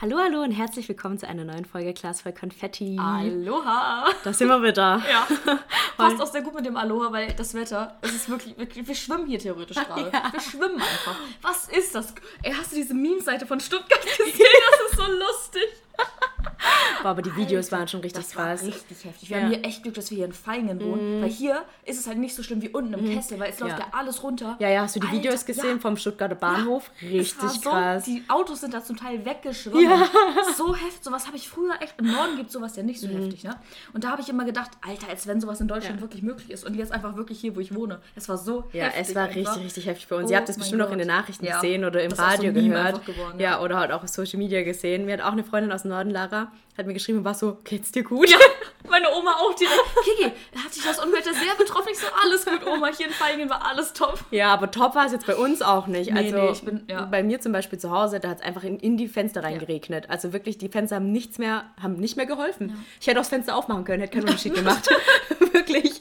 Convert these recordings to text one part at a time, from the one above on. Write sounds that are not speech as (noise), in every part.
Hallo, hallo und herzlich willkommen zu einer neuen Folge Glas voll Konfetti. Aloha! Da sind wir wieder. (laughs) Ja, (laughs) passt auch sehr gut mit dem Aloha, weil das Wetter, es ist wirklich, wirklich wir schwimmen hier theoretisch gerade. (laughs) Ja. Wir schwimmen einfach. Was ist das? Ey, hast du diese Meme-Seite von Stuttgart gesehen? Das ist so lustig. Boah, aber die Videos Alter, waren schon richtig das war krass. richtig heftig. Wir Ja. Haben hier echt Glück, dass wir hier in Feingen wohnen, weil hier ist es halt nicht so schlimm wie unten im Kessel, weil es läuft Ja. ja, alles runter. Ja, ja, hast du die Alter, Videos gesehen ja. vom Stuttgarter Bahnhof? Richtig war so, krass. Die Autos sind da zum Teil weggeschwommen. Ja. So heftig. Sowas habe ich früher echt. Im Norden gibt sowas ja nicht so heftig, ne? Und da habe ich immer gedacht, Alter, als wenn sowas in Deutschland. Ja. wirklich möglich ist. Und jetzt einfach wirklich hier, wo ich wohne. Es war so Ja, heftig. es war einfach. richtig, richtig heftig bei uns. Oh Ihr habt es mein bestimmt auch in Gott. den Nachrichten Ja. gesehen oder im Das so Radio gehört. geworden, ja. ja. oder halt auch auf Social Media gesehen. Mir hat auch eine Freundin aus dem Norden, Lara, hat mir geschrieben und war so, geht's dir gut? Ja, meine Oma auch direkt. (laughs) Kiki, da hat sich das Unwetter sehr betroffen. Ich so, alles gut, Oma. Hier in Feingen war alles top. Ja, aber top war es jetzt bei uns auch nicht. Nee, also nee, ich bin- ja. bei mir zum Beispiel zu Hause, da hat es einfach in, in die Fenster reingeregnet. Also wirklich, die Fenster haben nichts mehr, haben nicht mehr geholfen. Ich hätte auch das Fenster aufmachen können, hätte keinen (laughs) Unterschied gemacht. (laughs) wirklich.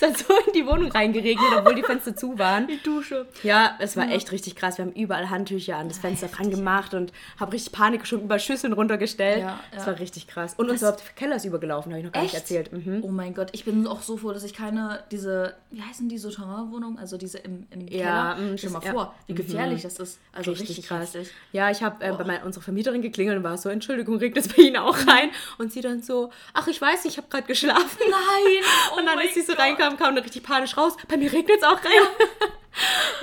Es hat so in die Wohnung reingeregnet, obwohl die Fenster zu waren. Die Dusche. Ja, es war echt richtig krass. Wir haben überall Handtücher an das Fenster dran gemacht und habe richtig Panik schon über Schüsseln runtergestellt. Ja, Es ja. war richtig krass. Und unser Keller ist übergelaufen, habe ich noch gar nicht Echt? erzählt. Mhm. Oh mein Gott, ich bin auch so froh, dass ich keine, diese, wie heißen die, Souterrain-Wohnungen, also diese im, im Ja, Keller. mm, Stell dir mal das- vor, wie gefährlich das ist. Also Richtig, richtig, krass. heftig. Ja, ich habe äh, bei meiner, unserer Vermieterin geklingelt und war so, Entschuldigung, regnet es bei Ihnen auch rein? Und sie dann so, ach, ich weiß nicht, ich habe gerade geschlafen. Nein! (laughs) Oh und dann, als sie so Gott. Reinkam, kam dann richtig panisch raus, bei mir regnet es auch rein.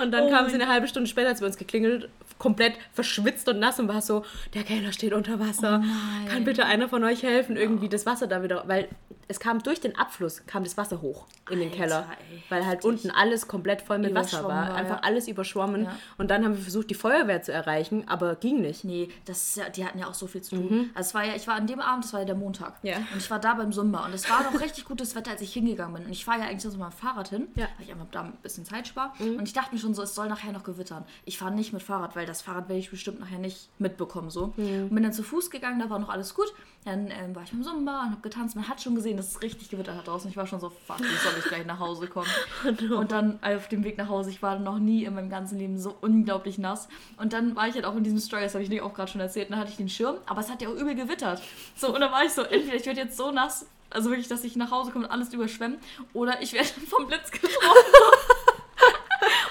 und dann Oh kam mein sie eine halbe Stunde später, als wir uns geklingelt, komplett verschwitzt und nass und war so, der Keller steht unter Wasser. Oh. Kann bitte einer von euch helfen, irgendwie das Wasser da wieder, weil es kam durch den Abfluss, kam das Wasser hoch in den Alter, Keller. ey, weil halt unten alles komplett voll mit Wasser war. war, Einfach ja. alles überschwommen. Ja. Und dann haben wir versucht, die Feuerwehr zu erreichen, aber ging nicht. Nee, das ja, die hatten ja auch so viel zu tun. Also es war ja, ich war an dem Abend, das war ja der Montag. Mhm. Ja. Und ich war da beim Sumba und es war noch richtig gutes Wetter, als ich hingegangen bin. Und ich fahre ja eigentlich so mit meinem Fahrrad hin, Ja. Mhm. weil ich einfach da ein bisschen Zeit spare. Und ich dachte mir schon so, es soll nachher noch gewittern. Ich fahre nicht mit Fahrrad, weil das Fahrrad werde ich bestimmt nachher nicht mitbekommen. So. Mhm. Und bin dann zu Fuß gegangen, da war noch alles gut. Dann ähm, war ich beim Sumba und habe getanzt. Man hat schon gesehen, dass es richtig gewittert hat draußen. Ich war schon so, fuck, wie soll ich gleich nach Hause kommen? (laughs) Und dann auf dem Weg nach Hause, ich war noch nie in meinem ganzen Leben so unglaublich nass. Und dann war ich halt auch in diesem Story, das habe ich nicht auch gerade schon erzählt, und dann hatte ich den Schirm, aber es hat ja auch übel gewittert. So, und dann war ich so, entweder ich werde jetzt so nass, also wirklich, dass ich nach Hause komme und alles überschwemmen, oder ich werde (laughs) vom Blitz getroffen. (laughs)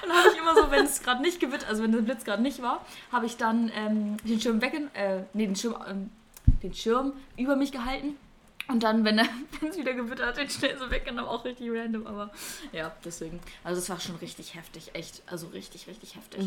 (laughs) Dann habe ich immer so, wenn es gerade nicht gewittert, also wenn der Blitz gerade nicht war, habe ich dann ähm, den Schirm weg, äh, nee, den Schirm, ähm, den Schirm über mich gehalten. Und dann, wenn (laughs) es wieder gewittert hat, den schnell so weggenommen, auch richtig random, aber ja, deswegen. Also es war schon richtig heftig, echt, also richtig, richtig heftig.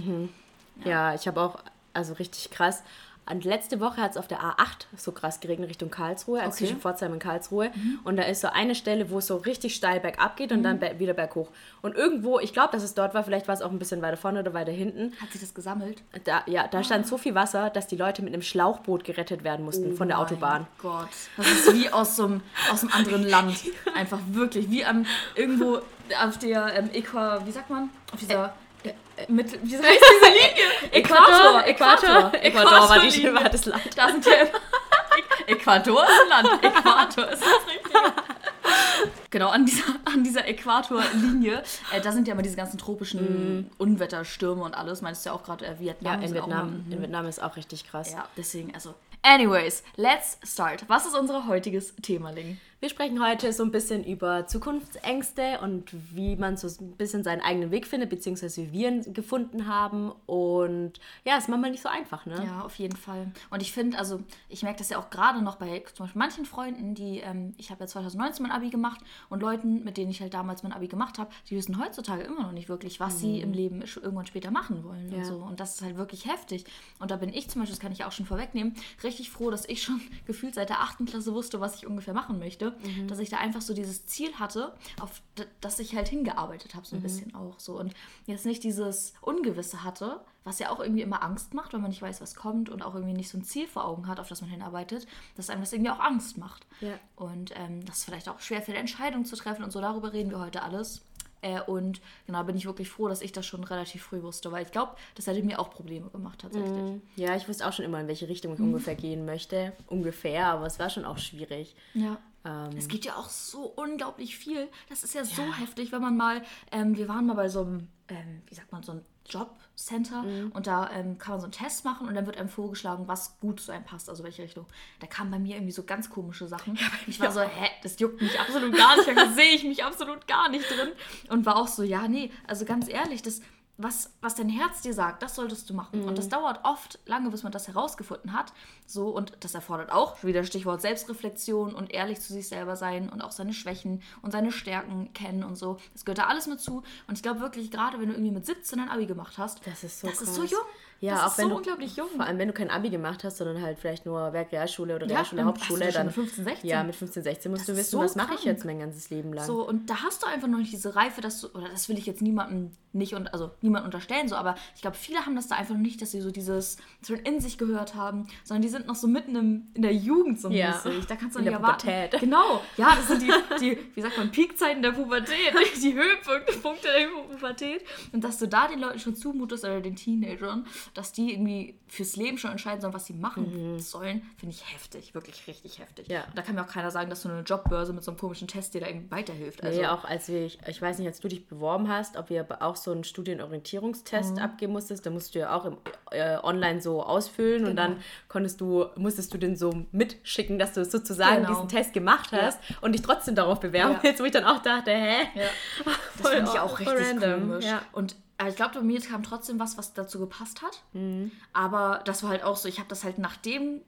Ja, ich habe auch, also richtig krass. Und letzte Woche hat es auf der A8 so krass geregnet Richtung Karlsruhe, also Okay. zwischen Pforzheim und Karlsruhe. Und da ist so eine Stelle, wo es so richtig steil bergab geht und dann be wieder berghoch. Und irgendwo, ich glaube, dass es dort war, vielleicht war es auch ein bisschen weiter vorne oder weiter hinten. Hat sich das gesammelt? Da, ja, da stand so viel Wasser, dass die Leute mit einem Schlauchboot gerettet werden mussten von der Autobahn. Oh Mein Gott. Das ist wie aus so einem, aus einem anderen Land. Einfach wirklich. Wie am irgendwo auf der ähm, Äqua, wie sagt man? Auf dieser. Äh, mit, wie heißt diese Linie? (laughs) Äquator, Äquator, Äquator war, die, war das Land. Da sind ja. (laughs) Äquator ist ein Land. Äquator ist das richtige. (laughs) Genau, an dieser, an dieser Äquatorlinie, äh, da sind ja immer diese ganzen tropischen Unwetter, Stürme und alles. Meinst du ja auch gerade äh, Ja, Vietnam? in sind auch Vietnam, in Vietnam ist auch richtig krass. Ja, deswegen, also. Anyways, let's start. Was ist unser heutiges Thema, Ling? Wir sprechen heute so ein bisschen über Zukunftsängste und wie man so ein bisschen seinen eigenen Weg findet, beziehungsweise wie wir ihn gefunden haben. Und ja, ist manchmal nicht so einfach, ne? Ja, auf jeden Fall. Und ich finde, also ich merke das ja auch gerade noch bei zum Beispiel manchen Freunden, die, ähm, ich habe ja 2019 mein Abi gemacht und Leuten, mit denen ich halt damals mein Abi gemacht habe, die wissen heutzutage immer noch nicht wirklich, was sie im Leben irgendwann später machen wollen und Ja. so. Und das ist halt wirklich heftig. Und da bin ich zum Beispiel, das kann ich auch schon vorwegnehmen, richtig froh, dass ich schon (laughs) gefühlt seit der 8. Klasse wusste, was ich ungefähr machen möchte. Dass ich da einfach so dieses Ziel hatte, auf das ich halt hingearbeitet habe, so ein bisschen auch so. Und jetzt nicht dieses Ungewisse hatte, was ja auch irgendwie immer Angst macht, weil man nicht weiß, was kommt und auch irgendwie nicht so ein Ziel vor Augen hat, auf das man hinarbeitet, dass einem das irgendwie auch Angst macht. Ja. Und ähm, das ist vielleicht auch schwer für Entscheidungen zu treffen und so, darüber reden wir heute alles. Äh, und genau, bin ich wirklich froh, dass ich das schon relativ früh wusste, weil ich glaube, das hätte mir auch Probleme gemacht tatsächlich. Mhm. Ja, ich wusste auch schon immer, in welche Richtung ich mhm. ungefähr gehen möchte. Ungefähr, aber es war schon auch schwierig. Ja. Ähm, es gibt ja auch so unglaublich viel. Das ist ja, ja. so heftig, wenn man mal, ähm, wir waren mal bei so einem, ähm, wie sagt man, so einem Jobcenter mhm. und da ähm, kann man so einen Test machen und dann wird einem vorgeschlagen, was gut zu einem passt, also welche Richtung. Da kamen bei mir irgendwie so ganz komische Sachen. Ja, ich war so, hä, das juckt mich absolut gar nicht, da sehe ich mich absolut gar nicht drin und war auch so, ja, nee, also ganz ehrlich, das was, was dein Herz dir sagt, das solltest du machen. Mhm. Und das dauert oft lange, bis man das herausgefunden hat. So, und das erfordert auch, wieder Stichwort Selbstreflexion und ehrlich zu sich selber sein und auch seine Schwächen und seine Stärken kennen und so. Das gehört da alles mit zu. Und ich glaube wirklich, gerade wenn du irgendwie mit 17 ein Abi gemacht hast, das ist so, das ist so jung. Ja, das auch wenn so du, unglaublich jung. Vor allem, wenn du kein Abi gemacht hast, sondern halt vielleicht nur Werkrealschule oder ja, Realschule, Hauptschule, dann mit 15, 16. Ja, mit 15, 16 musst das du wissen, so was mache ich jetzt mein ganzes Leben lang. So und da hast du einfach noch nicht diese Reife, dass du oder das will ich jetzt niemandem nicht und also niemand unterstellen so, aber ich glaube, viele haben das da einfach noch nicht, dass sie so dieses schon in sich gehört haben, sondern die sind noch so mitten im, in der Jugend so ja. mäßig. Da kannst du in nicht erwarten. Pubertät. Genau. Ja, das sind die, die wie sagt man Peakzeiten der Pubertät, (laughs) die Höhepunkte der Pubertät und dass du da den Leuten schon zumutest oder den Teenagern, dass die irgendwie fürs Leben schon entscheiden sollen, was sie machen mhm. sollen, finde ich heftig, wirklich richtig heftig. Ja. Und da kann mir auch keiner sagen, dass du eine Jobbörse mit so einem komischen Test dir da irgendwie weiterhilft. Also nee, auch als wir, ich weiß nicht, als du dich beworben hast, ob wir auch so einen Studienorientierungstest mhm. abgeben musstest, da musst du ja auch im, äh, online so ausfüllen genau. und dann konntest du, musstest du den so mitschicken, dass du sozusagen genau. diesen Test gemacht hast ja. und dich trotzdem darauf bewerben ja. willst, wo ich dann auch dachte, hä? Ja. (laughs) Das finde ich auch richtig random. komisch. Ja. Und aber ich glaube, bei mir kam trotzdem was, was dazu gepasst hat. Mhm. Aber das war halt auch so, ich habe das halt nachdem,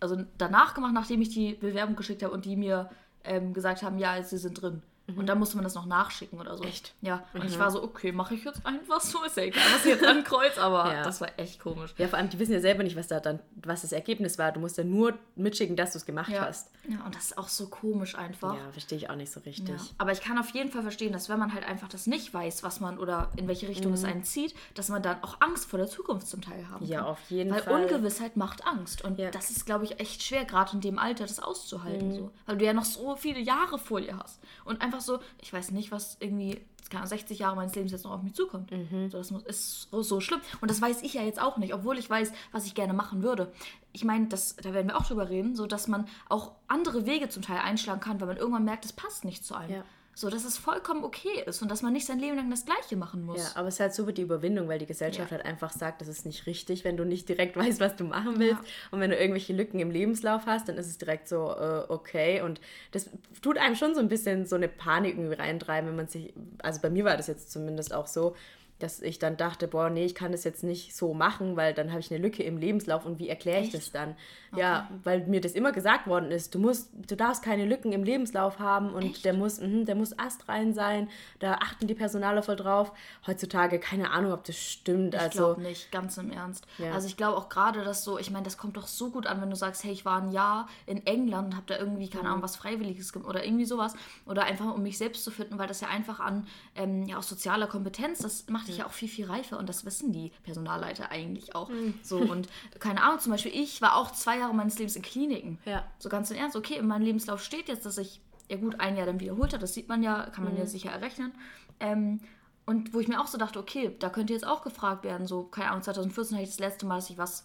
also danach gemacht, nachdem ich die Bewerbung geschickt habe und die mir ähm, gesagt haben, ja, sie sind drin. Mhm. Und dann musste man das noch nachschicken oder so. Echt? Ja. Und mhm. ich war so, okay, mache ich jetzt einfach so, ist ja egal, was ich jetzt ankreuz, aber ja. das war echt komisch. Ja, vor allem, die wissen ja selber nicht, was da dann, was das Ergebnis war. Du musst ja nur mitschicken, dass du es gemacht ja. hast. Ja, und das ist auch so komisch einfach. Ja, verstehe ich auch nicht so richtig. Ja. Aber ich kann auf jeden Fall verstehen, dass wenn man halt einfach das nicht weiß, was man oder in welche Richtung mhm. es einen zieht, dass man dann auch Angst vor der Zukunft zum Teil haben ja, kann. Auf jeden Weil Fall. Weil Ungewissheit macht Angst. Und das ist, glaube ich, echt schwer, gerade in dem Alter, das auszuhalten. Mhm. So. Weil du ja noch so viele Jahre vor dir hast. Und einfach so, ich weiß nicht, was irgendwie keine 60 Jahre meines Lebens jetzt noch auf mich zukommt. Mhm. So, das ist so, so schlimm. Und das weiß ich ja jetzt auch nicht, obwohl ich weiß, was ich gerne machen würde. Ich meine, da werden wir auch drüber reden, so dass man auch andere Wege zum Teil einschlagen kann, weil man irgendwann merkt, es passt nicht zu einem. Ja. So, dass es vollkommen okay ist und dass man nicht sein Leben lang das Gleiche machen muss. Ja, aber es ist halt so die Überwindung, weil die Gesellschaft ja. halt einfach sagt, das ist nicht richtig, wenn du nicht direkt (laughs) weißt, was du machen willst. Ja. Und wenn du irgendwelche Lücken im Lebenslauf hast, dann ist es direkt so, äh, okay. Und das tut einem schon so ein bisschen so eine Panik irgendwie reintreiben, wenn man sich, also bei mir war das jetzt zumindest auch so, dass ich dann dachte, boah, nee, ich kann das jetzt nicht so machen, weil dann habe ich eine Lücke im Lebenslauf und wie erkläre ich das dann? Okay. Ja, weil mir das immer gesagt worden ist, du musst, du darfst keine Lücken im Lebenslauf haben und Echt? der muss, mh, der muss astrein sein, da achten die Personaler voll drauf. Heutzutage keine Ahnung, ob das stimmt. Ich also, glaube nicht, ganz im Ernst. Ja. Also ich glaube auch gerade, dass so, ich meine, das kommt doch so gut an, wenn du sagst, hey, ich war ein Jahr in England und habe da irgendwie, keine mhm. Ahnung, was Freiwilliges gemacht oder irgendwie sowas. Oder einfach, um mich selbst zu finden, weil das ja einfach an, ähm, ja, aus sozialer Kompetenz, das macht dich ja auch viel, viel reifer und das wissen die Personalleiter eigentlich auch. Mhm. So und (laughs) keine Ahnung, zum Beispiel ich war auch zwei Jahre meines Lebens in Kliniken. Ja. So ganz im Ernst, okay, in meinem Lebenslauf steht jetzt, dass ich ja gut ein Jahr dann wiederholt habe, das sieht man ja, kann man mhm. ja sicher errechnen. Ähm, und wo ich mir auch so dachte, okay, da könnte jetzt auch gefragt werden, so, keine Ahnung, 2014 hatte ich das letzte Mal, dass ich was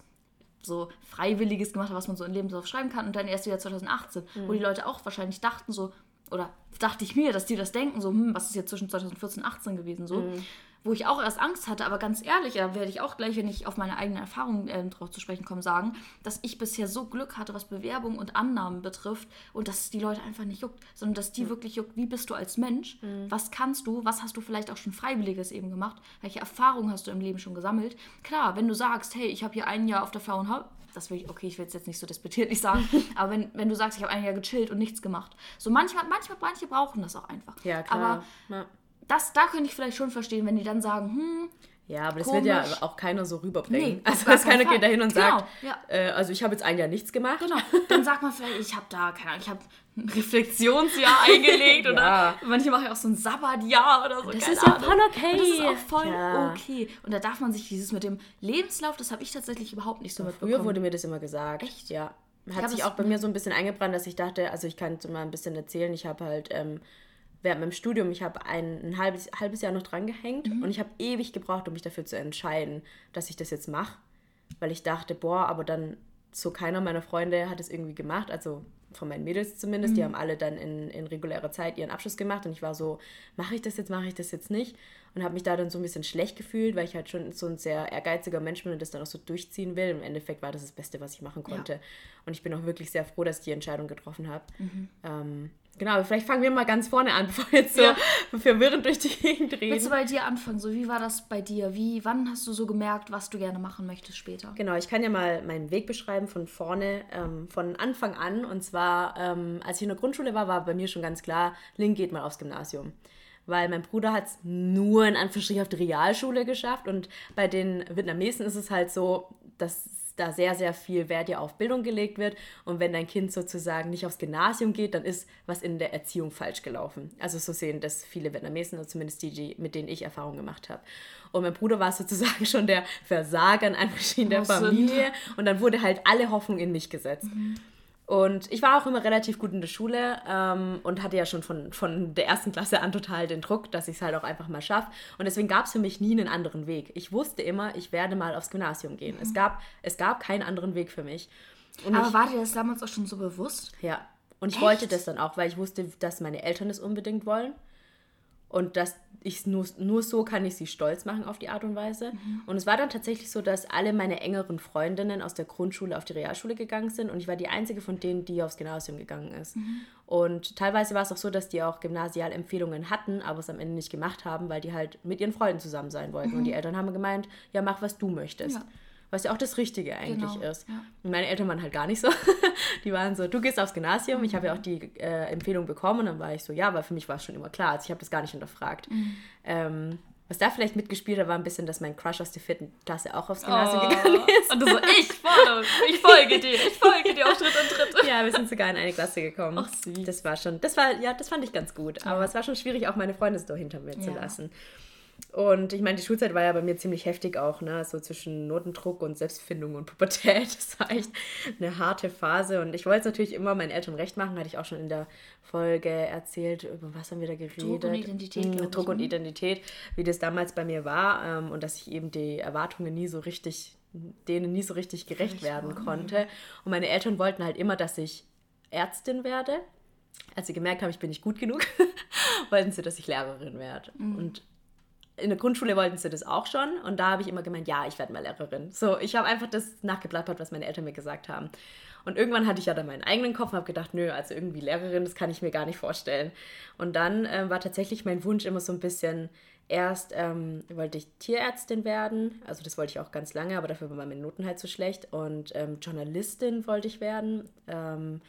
so Freiwilliges gemacht habe, was man so in Lebenslauf schreiben kann und dann erst wieder 2018, mhm. wo die Leute auch wahrscheinlich dachten so, oder dachte ich mir, dass die das denken, so, hm, was ist jetzt zwischen 2014 und 2018 gewesen, so. Mhm wo ich auch erst Angst hatte, aber ganz ehrlich, da werde ich auch gleich, wenn ich auf meine eigenen Erfahrungen äh, drauf zu sprechen komme, sagen, dass ich bisher so Glück hatte, was Bewerbung und Annahmen betrifft und dass die Leute einfach nicht juckt, sondern dass die mhm. wirklich juckt, wie bist du als Mensch, mhm. was kannst du, was hast du vielleicht auch schon Freiwilliges eben gemacht, welche Erfahrungen hast du im Leben schon gesammelt. Klar, wenn du sagst, hey, ich habe hier ein Jahr auf der Frauenhaut, das will ich, okay, ich will es jetzt nicht so disputiert nicht sagen, (laughs) aber wenn, wenn du sagst, ich habe ein Jahr gechillt und nichts gemacht, so manchmal, manchmal, manche brauchen das auch einfach. Ja, klar. Aber ja das, da könnte ich vielleicht schon verstehen, wenn die dann sagen, hm. Ja, aber das komisch. wird ja auch keiner so rüberbringen. Nee, (laughs) also dass keiner geht dahin und genau, sagt, ja. äh, also ich habe jetzt ein Jahr nichts gemacht. Genau. (laughs) Dann sagt man vielleicht, ich habe da, keine Ahnung, ich habe ein Reflexionsjahr (laughs) eingelegt ja. oder manche machen ja auch so ein Sabbatjahr oder so. Das ist ja voll okay. Das ist auch voll ja. okay. Und da darf man sich dieses mit dem Lebenslauf, das habe ich tatsächlich überhaupt nicht so mitbekommen. Früher wurde mir das immer gesagt. Echt? Ja. Hat sich auch bei mir so ein bisschen eingebrannt, dass ich dachte, also ich kann es mal ein bisschen erzählen, ich habe halt ähm, während meinem Studium, ich habe ein, ein, halbes, halbes Jahr noch dran gehängt mhm. und ich habe ewig gebraucht, um mich dafür zu entscheiden, dass ich das jetzt mache. Weil ich dachte, boah, aber dann so keiner meiner Freunde hat es irgendwie gemacht, also von meinen Mädels zumindest, mhm. die haben alle dann in, in regulärer Zeit ihren Abschluss gemacht und ich war so, mache ich das jetzt, mache ich das jetzt nicht und habe mich da dann so ein bisschen schlecht gefühlt, weil ich halt schon so ein sehr ehrgeiziger Mensch bin und das dann auch so durchziehen will. Im Endeffekt war das das Beste, was ich machen konnte ja. und ich bin auch wirklich sehr froh, dass ich die Entscheidung getroffen habe. Mhm. Ähm, Genau, vielleicht fangen wir mal ganz vorne an, (laughs) bevor wir jetzt so ja. verwirrend durch die Gegend reden. Willst du bei dir anfangen? So, wie war das bei dir? Wie, wann hast du so gemerkt, was du gerne machen möchtest später? Genau, ich kann ja mal meinen Weg beschreiben von vorne, ähm, von Anfang an. Und zwar, ähm, als ich in der Grundschule war, war bei mir schon ganz klar, Link geht mal aufs Gymnasium. Weil mein Bruder hat es nur in Anführungsstrichen auf die Realschule geschafft. Und bei den Vietnamesen ist es halt so, dass da sehr, sehr viel Wert ja auf Bildung gelegt wird. Und wenn dein Kind sozusagen nicht aufs Gymnasium geht, dann ist was in der Erziehung falsch gelaufen. Also so sehen das viele Vietnamesen, oder zumindest die, die mit denen ich Erfahrung gemacht habe. Und mein Bruder war sozusagen (laughs) schon der Versager in in der Familie. Und dann wurde halt alle Hoffnung in mich gesetzt. Mhm. Und ich war auch immer relativ gut in der Schule ähm, und hatte ja schon von, von der ersten Klasse an total den Druck, dass ich es halt auch einfach mal schaffe. Und deswegen gab es für mich nie einen anderen Weg. Ich wusste immer, ich werde mal aufs Gymnasium gehen. Mhm. Es, gab, es gab keinen anderen Weg für mich. Und Aber ich, war dir das damals auch schon so bewusst? Ja. Und ich Echt? wollte das dann auch, weil ich wusste, dass meine Eltern es unbedingt wollen. Und dass ich nur, nur so kann ich sie stolz machen auf die Art und Weise. Mhm. Und es war dann tatsächlich so, dass alle meine engeren Freundinnen aus der Grundschule auf die Realschule gegangen sind und ich war die einzige von denen, die aufs Gymnasium gegangen ist. Mhm. Und teilweise war es auch so, dass die auch Gymnasialempfehlungen hatten, aber es am Ende nicht gemacht haben, weil die halt mit ihren Freunden zusammen sein wollten. Mhm. Und die Eltern haben gemeint, ja, mach, was du möchtest. Ja was ja auch das Richtige eigentlich genau, ist. Ja. Und meine Eltern waren halt gar nicht so. (laughs) Die waren so, du gehst aufs Gymnasium. Ich habe ja auch die äh, Empfehlung bekommen und dann war ich so, ja, weil für mich war es schon immer klar. Also ich habe das gar nicht hinterfragt. Mhm. Ähm, was da vielleicht mitgespielt hat, war ein bisschen, dass mein Crush aus der vierten Klasse auch aufs Gymnasium oh. gegangen ist. Und du so, ich folge, ich folge dir, ich folge dir auf Schritt und Tritt. (laughs) Ja, wir sind sogar in eine Klasse gekommen. Ach süß. Das war schon, das war, ja, das fand ich ganz gut. Ja. Aber es war schon schwierig, auch meine Freunde so hinter mir ja. zu lassen. Und ich meine, die Schulzeit war ja bei mir ziemlich heftig auch, ne? So zwischen Notendruck und Selbstfindung und Pubertät. (laughs) Das war echt eine harte Phase. Und ich wollte es natürlich immer meinen Eltern recht machen, hatte ich auch schon in der Folge erzählt, über was haben wir da geredet? Druck und Identität. Mhm, Druck und ne? Identität, wie das damals bei mir war ähm, und dass ich eben die Erwartungen nie so richtig, denen nie so richtig gerecht werden konnte. Und meine Eltern wollten halt immer, dass ich Ärztin werde. Als sie gemerkt haben, ich bin nicht gut genug, (laughs) wollten sie, dass ich Lehrerin werde. Mhm. Und in der Grundschule wollten sie das auch schon und da habe ich immer gemeint, ja, ich werde mal Lehrerin. So, ich habe einfach das nachgeplappert, was meine Eltern mir gesagt haben. Und irgendwann hatte ich ja dann meinen eigenen Kopf und habe gedacht, nö, also irgendwie Lehrerin, das kann ich mir gar nicht vorstellen. Und dann äh, war tatsächlich mein Wunsch immer so ein bisschen, erst ähm, wollte ich Tierärztin werden, also das wollte ich auch ganz lange, aber dafür waren meine Noten halt so schlecht. Und ähm, Journalistin wollte ich werden. Ähm,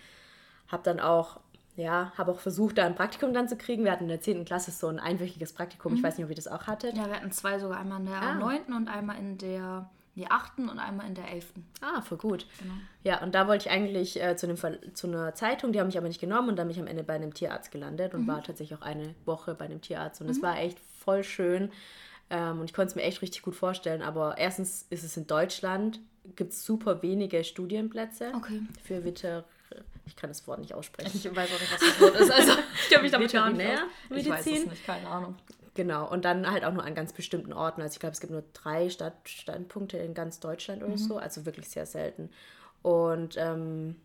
habe dann auch ja, habe auch versucht, da ein Praktikum dann zu kriegen. Wir hatten in der 10. Klasse so ein einwöchiges Praktikum. Mhm. Ich weiß nicht, ob ihr das auch hattet. Ja, wir hatten zwei sogar. Einmal in der ah. 9. und einmal in der die 8. und einmal in der 11. Ah, voll gut. Genau. Ja, und da wollte ich eigentlich äh, zu, einem zu einer Zeitung, die haben mich aber nicht genommen und dann bin ich am Ende bei einem Tierarzt gelandet und mhm. war tatsächlich auch eine Woche bei einem Tierarzt. Und es mhm. war echt voll schön. Ähm, und ich konnte es mir echt richtig gut vorstellen. Aber erstens ist es in Deutschland, gibt es super wenige Studienplätze okay. für Veter ich kann das Wort nicht aussprechen. Ich weiß auch nicht, was das Wort ist. Also, (laughs) ich habe mich damit gar nicht aus. Ich weiß es nicht, keine Ahnung. Genau, und dann halt auch nur an ganz bestimmten Orten. Also ich glaube, es gibt nur drei Stadt Standpunkte in ganz Deutschland oder mhm. so, also wirklich sehr selten. Und ähm,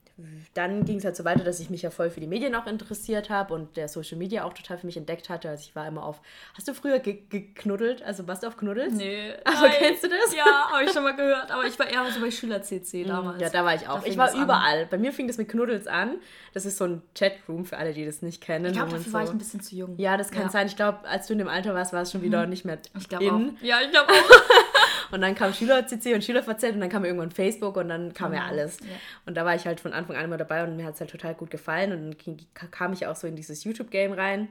dann ging es halt so weiter, dass ich mich ja voll für die Medien auch interessiert habe und der Social Media auch total für mich entdeckt hatte. Also ich war immer auf. Hast du früher ge geknuddelt? Also warst du auf Knuddels? Nee. Aber kennst du das? Ja, habe ich schon mal gehört. Aber ich war eher so bei Schüler-CC mhm, damals. Ja, da war ich auch. Ich war überall. An. Bei mir fing das mit Knuddels an. Das ist so ein Chatroom für alle, die das nicht kennen. Ich glaube, dafür so. war ich ein bisschen zu jung. Ja, das kann ja. sein. Ich glaube, als du in dem Alter warst, war es schon wieder mhm. nicht mehr ich in. Auch. Ja, ich glaube auch. (laughs) Und dann kam Schüler-CC und Schüler-VZ und dann kam irgendwann Facebook und dann kam ja alles. Ja. Und da war ich halt von Anfang an immer dabei und mir hat es halt total gut gefallen. Und dann kam ich auch so in dieses YouTube-Game rein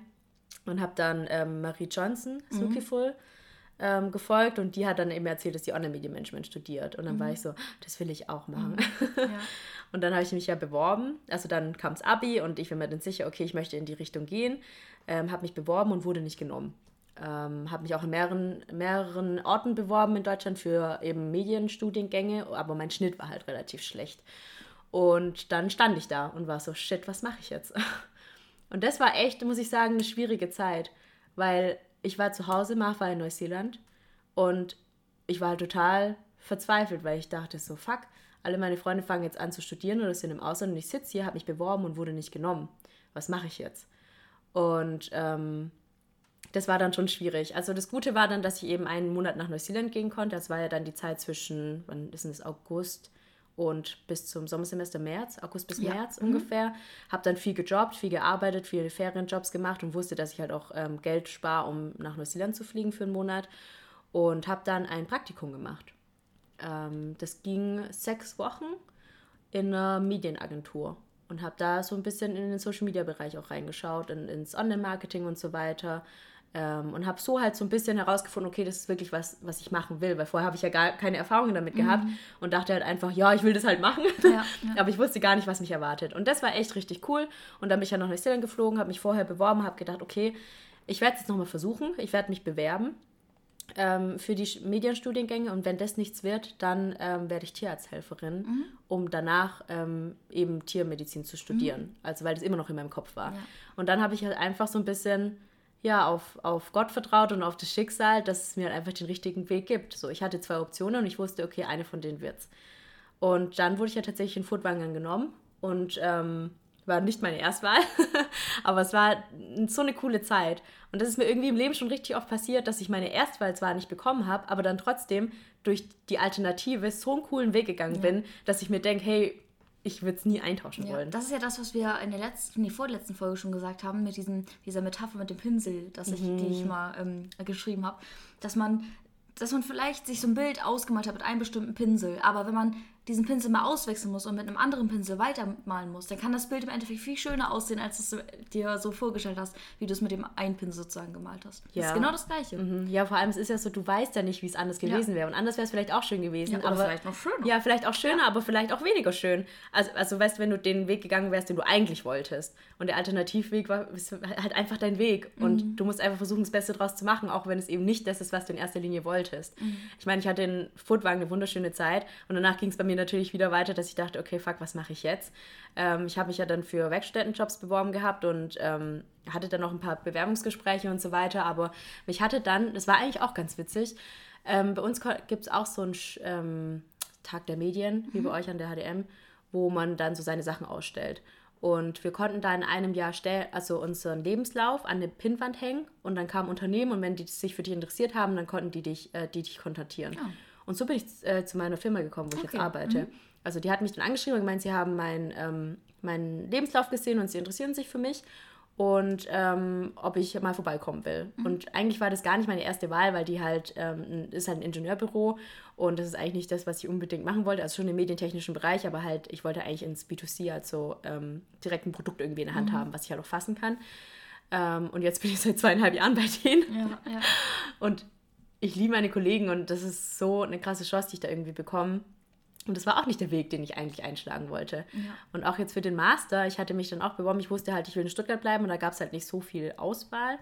und habe dann ähm, Marie Johnson, Snookyful, mhm. ähm, gefolgt und die hat dann eben erzählt, dass sie Online-Media-Management studiert. Und dann mhm. war ich so, das will ich auch machen. Mhm. Ja. (laughs) und dann habe ich mich ja beworben. Also dann kam das Abi und ich bin mir dann sicher, okay, ich möchte in die Richtung gehen. Ähm, habe mich beworben und wurde nicht genommen. Ähm, habe mich auch in mehreren, mehreren Orten beworben in Deutschland für eben Medienstudiengänge, aber mein Schnitt war halt relativ schlecht. Und dann stand ich da und war so, shit, was mache ich jetzt? (laughs) Und das war echt, muss ich sagen, eine schwierige Zeit, weil ich war zu Hause, Marv war in Neuseeland und ich war total verzweifelt, weil ich dachte so, fuck, alle meine Freunde fangen jetzt an zu studieren oder sind im Ausland und ich sitze hier, habe mich beworben und wurde nicht genommen. Was mache ich jetzt? Und ähm, das war dann schon schwierig. Also das Gute war dann, dass ich eben einen Monat nach Neuseeland gehen konnte. Das war ja dann die Zeit zwischen, wann ist es, August und bis zum Sommersemester März, August bis ja. März mhm. ungefähr. Habe dann viel gejobbt, viel gearbeitet, viele Ferienjobs gemacht und wusste, dass ich halt auch ähm, Geld spare, um nach Neuseeland zu fliegen für einen Monat. Und habe dann ein Praktikum gemacht. Ähm, das ging sechs Wochen in einer Medienagentur und habe da so ein bisschen in den Social-Media-Bereich auch reingeschaut, in, ins Online-Marketing und so weiter. Ähm, und habe so halt so ein bisschen herausgefunden, okay, das ist wirklich was, was ich machen will, weil vorher habe ich ja gar keine Erfahrungen damit gehabt mhm. und dachte halt einfach, ja, ich will das halt machen, ja, ja. (laughs) aber ich wusste gar nicht, was mich erwartet. Und das war echt richtig cool und dann bin ich ja nach Neuseeland geflogen, habe mich vorher beworben, habe gedacht, okay, ich werde es jetzt nochmal versuchen, ich werde mich bewerben ähm, für die Medienstudiengänge und wenn das nichts wird, dann ähm, werde ich Tierarzthelferin, mhm. um danach ähm, eben Tiermedizin zu studieren, mhm. also weil das immer noch in meinem Kopf war. Ja. Und dann habe ich halt einfach so ein bisschen ja, auf, auf Gott vertraut und auf das Schicksal, dass es mir halt einfach den richtigen Weg gibt. So, ich hatte zwei Optionen und ich wusste, okay, eine von denen wird's. Und dann wurde ich ja tatsächlich in Furtwangen genommen und ähm, war nicht meine Erstwahl, (laughs) aber es war so eine coole Zeit. Und das ist mir irgendwie im Leben schon richtig oft passiert, dass ich meine Erstwahl zwar nicht bekommen habe, aber dann trotzdem durch die Alternative so einen coolen Weg gegangen ja. bin, dass ich mir denke, hey, ich würde es nie eintauschen ja, wollen. Das ist ja das, was wir in der letzten, nee, vorletzten Folge schon gesagt haben, mit diesem, dieser Metapher mit dem Pinsel, dass ich, mhm. die ich mal ähm, geschrieben habe, dass man, dass man vielleicht sich so ein Bild ausgemalt hat mit einem bestimmten Pinsel, aber wenn man diesen Pinsel mal auswechseln muss und mit einem anderen Pinsel weitermalen muss, dann kann das Bild im Endeffekt viel schöner aussehen, als du dir so vorgestellt hast, wie du es mit dem einen Pinsel sozusagen gemalt hast. Ja. Das ist genau das Gleiche. Mhm. Ja, vor allem es ist ja so, du weißt ja nicht, wie es anders gewesen ja. wäre. Und anders wäre es vielleicht auch schön gewesen. Ja, aber vielleicht noch schöner. Ja, vielleicht auch schöner, ja. aber vielleicht auch weniger schön. Also, also weißt du, wenn du den Weg gegangen wärst, den du eigentlich wolltest. Und der Alternativweg war halt einfach dein Weg. Mhm. Und du musst einfach versuchen, das Beste draus zu machen, auch wenn es eben nicht das ist, was du in erster Linie wolltest. Mhm. Ich meine, ich hatte in Footwagen eine wunderschöne Zeit und danach ging es bei mir natürlich wieder weiter dass ich dachte, okay, fuck, was mache ich jetzt? Ähm, ich habe mich ja dann für Werkstättenjobs beworben gehabt und ähm, hatte dann noch ein paar Bewerbungsgespräche und so weiter, aber mich hatte dann, das war eigentlich auch ganz witzig, ähm, bei uns gibt es auch so einen ähm, Tag der Medien, wie bei mhm. euch an der HDM, wo man dann so seine Sachen ausstellt. Und wir konnten da in einem Jahr stell also unseren Lebenslauf an eine Pinnwand hängen und dann kamen Unternehmen und wenn die sich für dich interessiert haben, dann konnten die dich, äh, die dich kontaktieren. Oh. Und so bin ich äh, zu meiner Firma gekommen, wo okay. ich jetzt arbeite. Mhm also die hat mich dann angeschrieben und gemeint, sie haben meinen ähm, mein Lebenslauf gesehen und sie interessieren sich für mich und ähm, ob ich mal vorbeikommen will. Mhm. Und eigentlich war das gar nicht meine erste Wahl, weil die halt, ähm, ist halt ein Ingenieurbüro und das ist eigentlich nicht das, was ich unbedingt machen wollte, also schon im medientechnischen Bereich, aber halt, ich wollte eigentlich ins B2C, also ähm, direkt ein Produkt irgendwie in der Hand mhm. haben, was ich halt auch fassen kann. Ähm, und jetzt bin ich seit zweieinhalb Jahren bei denen. Ja, ja. Und ich liebe meine Kollegen und das ist so eine krasse Chance, die ich da irgendwie bekomme. Und das war auch nicht der Weg, den ich eigentlich einschlagen wollte. Ja. Und auch jetzt für den Master, ich hatte mich dann auch beworben, ich wusste halt, ich will in Stuttgart bleiben und da gab es halt nicht so viel Auswahl.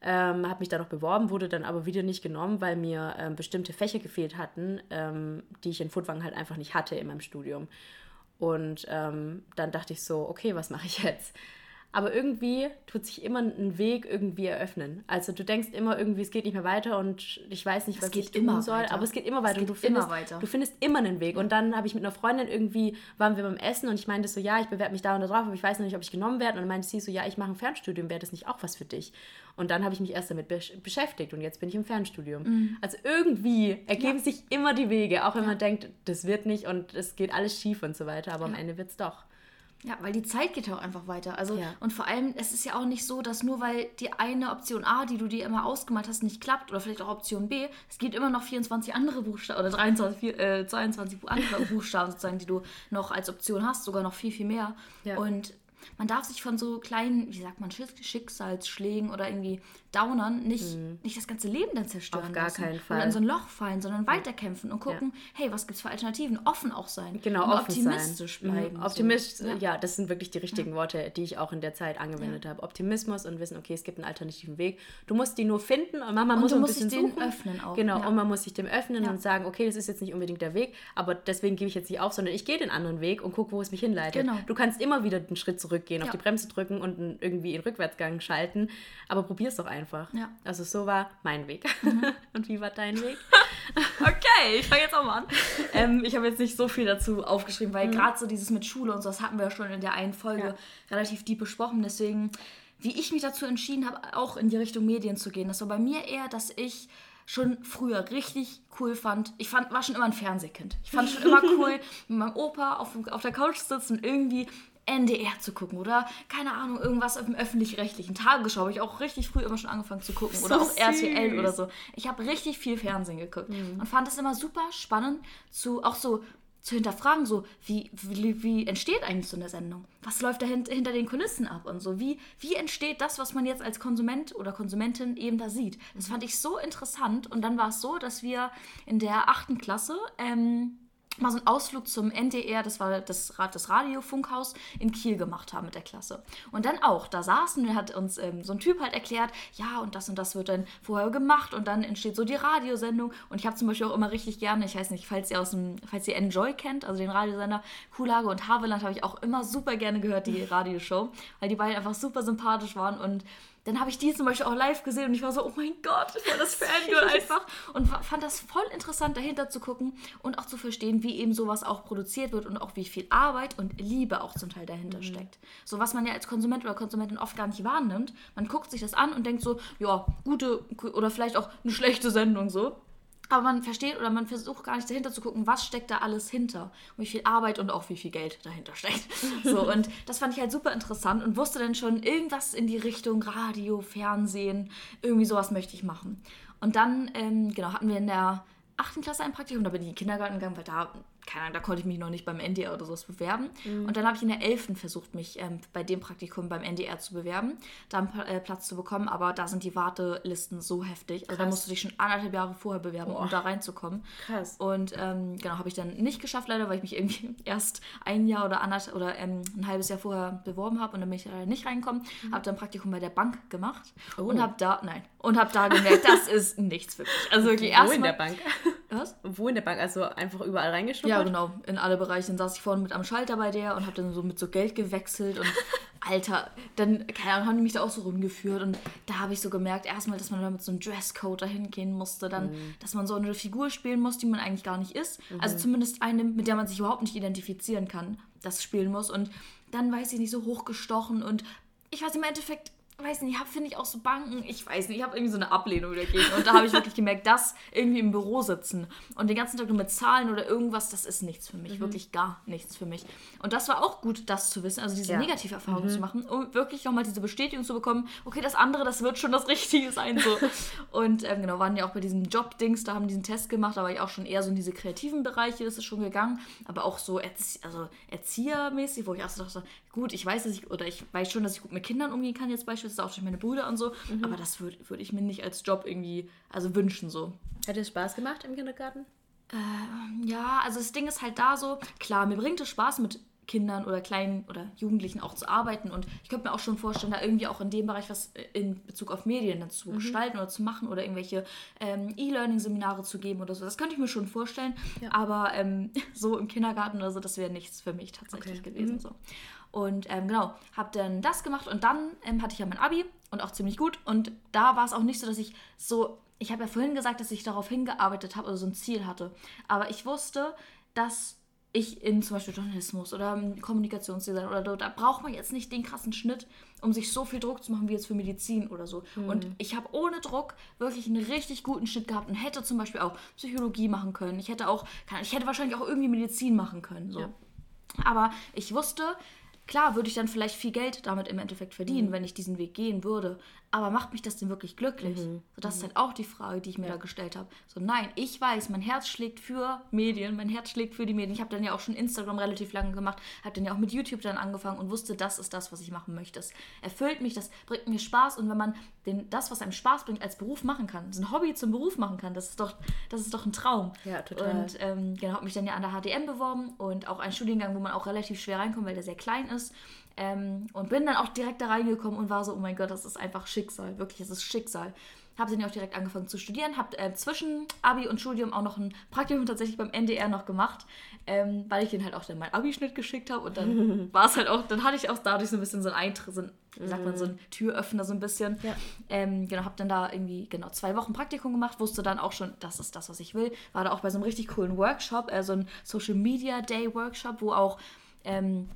Ähm, habe mich da noch beworben, wurde dann aber wieder nicht genommen, weil mir ähm, bestimmte Fächer gefehlt hatten, ähm, die ich in Furtwangen halt einfach nicht hatte in meinem Studium. Und ähm, dann dachte ich so, okay, was mache ich jetzt? Aber irgendwie tut sich immer ein Weg irgendwie eröffnen. Also du denkst immer irgendwie, es geht nicht mehr weiter und ich weiß nicht, was ich tun soll, weiter. aber es geht immer weiter. Geht und du findest, weiter. du findest immer einen Weg. Und dann habe ich mit einer Freundin irgendwie, waren wir beim Essen und ich meinte so, ja, ich bewerbe mich da und da drauf, aber ich weiß noch nicht, ob ich genommen werde. Und dann meinte sie so, ja, ich mache ein Fernstudium, wäre das nicht auch was für dich? Und dann habe ich mich erst damit be beschäftigt und jetzt bin ich im Fernstudium. Mhm. Also irgendwie ergeben ja. sich immer die Wege, auch wenn ja. man denkt, das wird nicht und es geht alles schief und so weiter, aber ja. am Ende wird es doch. Ja, weil die Zeit geht ja auch einfach weiter. Also ja. und vor allem, es ist ja auch nicht so, dass nur weil die eine Option A, die du dir immer ausgemalt hast, nicht klappt oder vielleicht auch Option B, es gibt immer noch 24 andere Buchstaben oder 23, äh, 22 andere (laughs) Buchstaben sozusagen, die du noch als Option hast, sogar noch viel viel mehr. Ja. Und man darf sich von so kleinen, wie sagt man, Schicksalsschlägen oder irgendwie Downern nicht, mhm. nicht das ganze Leben dann zerstören Auf gar lassen. keinen Fall. Und in so ein Loch fallen, sondern weiterkämpfen und gucken, ja. hey, was gibt es für Alternativen? Offen auch sein. Genau, und offen optimistisch sein. Bleiben. Mhm. Optimist, so. ja. ja. das sind wirklich die richtigen Worte, die ich auch in der Zeit angewendet habe. Optimismus und wissen, okay, es gibt einen alternativen Weg. Du musst die nur finden und man, und muss ein bisschen den suchen. öffnen auch. Genau, und man muss sich dem öffnen und sagen, okay, das ist jetzt nicht unbedingt der Weg, aber deswegen gebe ich jetzt nicht auf, sondern ich gehe den anderen Weg und gucke, wo es mich hinleitet. Genau. Du kannst immer wieder einen Schritt zurückgehen, auf die Bremse drücken und irgendwie in Rückwärtsgang schalten, aber probier es doch einfach. Ja. Also so war mein Weg. Mhm. (laughs) und wie war dein Weg? (laughs) okay, ich fange jetzt auch mal an. ähm, ich habe jetzt nicht so viel dazu aufgeschrieben, weil mhm. gerade so dieses mit Schule und so, das hatten wir ja schon in der einen Folge ja. relativ deep besprochen. Deswegen, wie ich mich dazu entschieden habe, auch in die Richtung Medien zu gehen, das war bei mir eher, dass ich schon früher richtig cool fand. Ich fand, war schon immer ein Fernsehkind. Ich fand schon immer (laughs) cool, mit meinem Opa auf, auf der Couch sitzen und irgendwie NDR zu gucken oder keine Ahnung, irgendwas auf dem öffentlich-rechtlichen Tagesschau habe ich auch richtig früh immer schon angefangen zu gucken so oder auf RTL oder so. Ich habe richtig viel Fernsehen geguckt mhm. und fand es immer super spannend zu auch so zu hinterfragen, so wie, wie, wie entsteht eigentlich so eine Sendung? Was läuft da hinter, den Kulissen ab und so? Wie, wie entsteht das, was man jetzt als Konsument oder Konsumentin eben da sieht? Das fand ich so interessant und dann war es so, dass wir in der achten Klasse ähm, mal so einen Ausflug zum NDR, das war das, das Radiofunkhaus in Kiel gemacht haben mit der Klasse. Und dann auch, da saßen wir, hat uns ähm, so ein Typ halt erklärt, ja, und das und das wird dann vorher gemacht und dann entsteht so die Radiosendung. Und ich habe zum Beispiel auch immer richtig gerne, ich weiß nicht, falls ihr aus dem, falls ihr Enjoy kennt, also den Radiosender Kuhlage und Haveland, habe ich auch immer super gerne gehört, die (laughs) Radioshow, weil die beiden einfach super sympathisch waren und dann habe ich die zum Beispiel auch live gesehen und ich war so, oh mein Gott, ich war das (laughs) Fangirl einfach. Und fand das voll interessant, dahinter zu gucken und auch zu verstehen, wie eben sowas auch produziert wird und auch wie viel Arbeit und Liebe auch zum Teil dahinter mhm. steckt. So was man ja als Konsument oder Konsumentin oft gar nicht wahrnimmt. Man guckt sich das an und denkt so, ja, gute oder vielleicht auch eine schlechte Sendung so. Aber man versteht oder man versucht gar nicht dahinter zu gucken, was steckt da alles hinter. Und wie viel Arbeit und auch wie viel Geld dahinter steckt. (laughs) So, und das fand ich halt super interessant und wusste dann schon, irgendwas in die Richtung Radio, Fernsehen, irgendwie sowas möchte ich machen. Und dann, ähm, genau, hatten wir in der achten Klasse ein Praktikum, da bin ich in den Kindergarten gegangen, weil da keine Ahnung, da konnte ich mich noch nicht beim NDR oder sowas bewerben. Mhm. Und dann habe ich in der 11. versucht, mich ähm, bei dem Praktikum beim NDR zu bewerben, da einen äh, Platz zu bekommen, aber da sind die Wartelisten so heftig. Also Krass. da musst du dich schon anderthalb Jahre vorher bewerben, Boah. um da reinzukommen. Krass. Und ähm, genau, habe ich dann nicht geschafft, leider, weil ich mich irgendwie (laughs) erst ein Jahr oder anderthalb oder ähm, ein halbes Jahr vorher beworben habe und dann bin ich leider nicht reingekommen. Mhm. Habe dann Praktikum bei der Bank gemacht oh. und habe da, nein, und habe da gemerkt, das (laughs) ist nichts für mich. Also wirklich erstmal. Wo in der Bank? Was? Wo in der Bank? Also einfach überall reingeschnuppert? Ja, genau. In alle Bereiche. Dann saß ich vorne mit am Schalter bei der und habe dann so mit so Geld gewechselt und (laughs) Alter, dann, keine Ahnung, haben die mich da auch so rumgeführt und da habe ich so gemerkt, erstmal, dass man da mit so einem Dresscode dahin gehen musste, dann, mhm. dass man so eine Figur spielen muss, die man eigentlich gar nicht ist. Mhm. Also zumindest eine, mit der man sich überhaupt nicht identifizieren kann, das spielen muss und dann, weiß ich nicht, so hochgestochen und ich weiß im Endeffekt, weiß nicht, habe finde ich auch so Banken, ich weiß nicht, ich habe irgendwie so eine Ablehnung dagegen und da habe ich wirklich gemerkt, dass irgendwie im Büro sitzen und den ganzen Tag nur mit Zahlen oder irgendwas, das ist nichts für mich, mhm. wirklich gar nichts für mich. Und das war auch gut, das zu wissen, also diese ja. negative Erfahrung mhm. zu machen, um wirklich nochmal diese Bestätigung zu bekommen, okay, das andere, das wird schon das Richtige sein so. (laughs) und ähm, genau, waren ja auch bei diesem Job-Dings, da haben diesen Test gemacht, da war ich auch schon eher so in diese kreativen Bereiche, das ist schon gegangen, aber auch so Erzie also erziehermäßig, wo ich auch so dachte, gut, ich weiß, dass ich, oder ich weiß schon, dass ich gut mit Kindern umgehen kann jetzt beispielsweise, auch durch meine Brüder und so. Mhm. Aber das würde würd ich mir nicht als Job irgendwie, also wünschen so. Hat dir Spaß gemacht im Kindergarten? Äh, ja, also das Ding ist halt da so, klar, mir bringt es Spaß mit Kindern oder kleinen oder Jugendlichen auch zu arbeiten. Und ich könnte mir auch schon vorstellen, da irgendwie auch in dem Bereich was in Bezug auf Medien dann zu mhm. gestalten oder zu machen oder irgendwelche ähm, E-Learning-Seminare zu geben oder so. Das könnte ich mir schon vorstellen. Ja. Aber ähm, (laughs) so im Kindergarten oder so, das wäre nichts für mich tatsächlich okay. gewesen. Mhm. So. Und ähm, genau, habe dann das gemacht und dann ähm, hatte ich ja mein Abi und auch ziemlich gut. Und da war es auch nicht so, dass ich so, ich habe ja vorhin gesagt, dass ich darauf hingearbeitet habe oder so ein Ziel hatte. Aber ich wusste, dass ich in zum Beispiel Journalismus oder Kommunikationsdesign oder da, da braucht man jetzt nicht den krassen Schnitt, um sich so viel Druck zu machen wie jetzt für Medizin oder so. Mhm. Und ich habe ohne Druck wirklich einen richtig guten Schnitt gehabt und hätte zum Beispiel auch Psychologie machen können. Ich hätte auch, ich hätte wahrscheinlich auch irgendwie Medizin machen können. So. Ja. Aber ich wusste, klar würde ich dann vielleicht viel Geld damit im Endeffekt verdienen, Mhm. wenn ich diesen Weg gehen würde. Aber macht mich das denn wirklich glücklich? Mhm. So, das ist halt auch die Frage, die ich mir da gestellt habe. So, nein, ich weiß, mein Herz schlägt für Medien, mein Herz schlägt für die Medien. Ich habe dann ja auch schon Instagram relativ lange gemacht, habe dann ja auch mit YouTube dann angefangen und wusste, das ist das, was ich machen möchte. Das erfüllt mich, das bringt mir Spaß. Und wenn man den, das, was einem Spaß bringt, als Beruf machen kann, so ein Hobby zum Beruf machen kann, das ist doch, das ist doch ein Traum. Ja, total. Und ähm, genau, habe mich dann ja an der HDM beworben und auch ein Studiengang, wo man auch relativ schwer reinkommt, weil der sehr klein ist. Ähm, und bin dann auch direkt da reingekommen und war so, oh mein Gott, das ist einfach Schicksal. Wirklich, es ist Schicksal. Habe dann ja auch direkt angefangen zu studieren, habe äh, zwischen Abi und Studium auch noch ein Praktikum tatsächlich beim NDR noch gemacht, ähm, weil ich den halt auch dann meinen Abischnitt geschickt habe und dann (laughs) war es halt auch, dann hatte ich auch dadurch so ein bisschen so ein Eintritt, so ein, wie sagt man, so ein Türöffner so ein bisschen. Ja. Ähm, genau, habe dann da irgendwie genau zwei Wochen Praktikum gemacht, wusste dann auch schon, das ist das, was ich will. War da auch bei so einem richtig coolen Workshop, äh, so ein Social Media Day Workshop, wo auch ähm,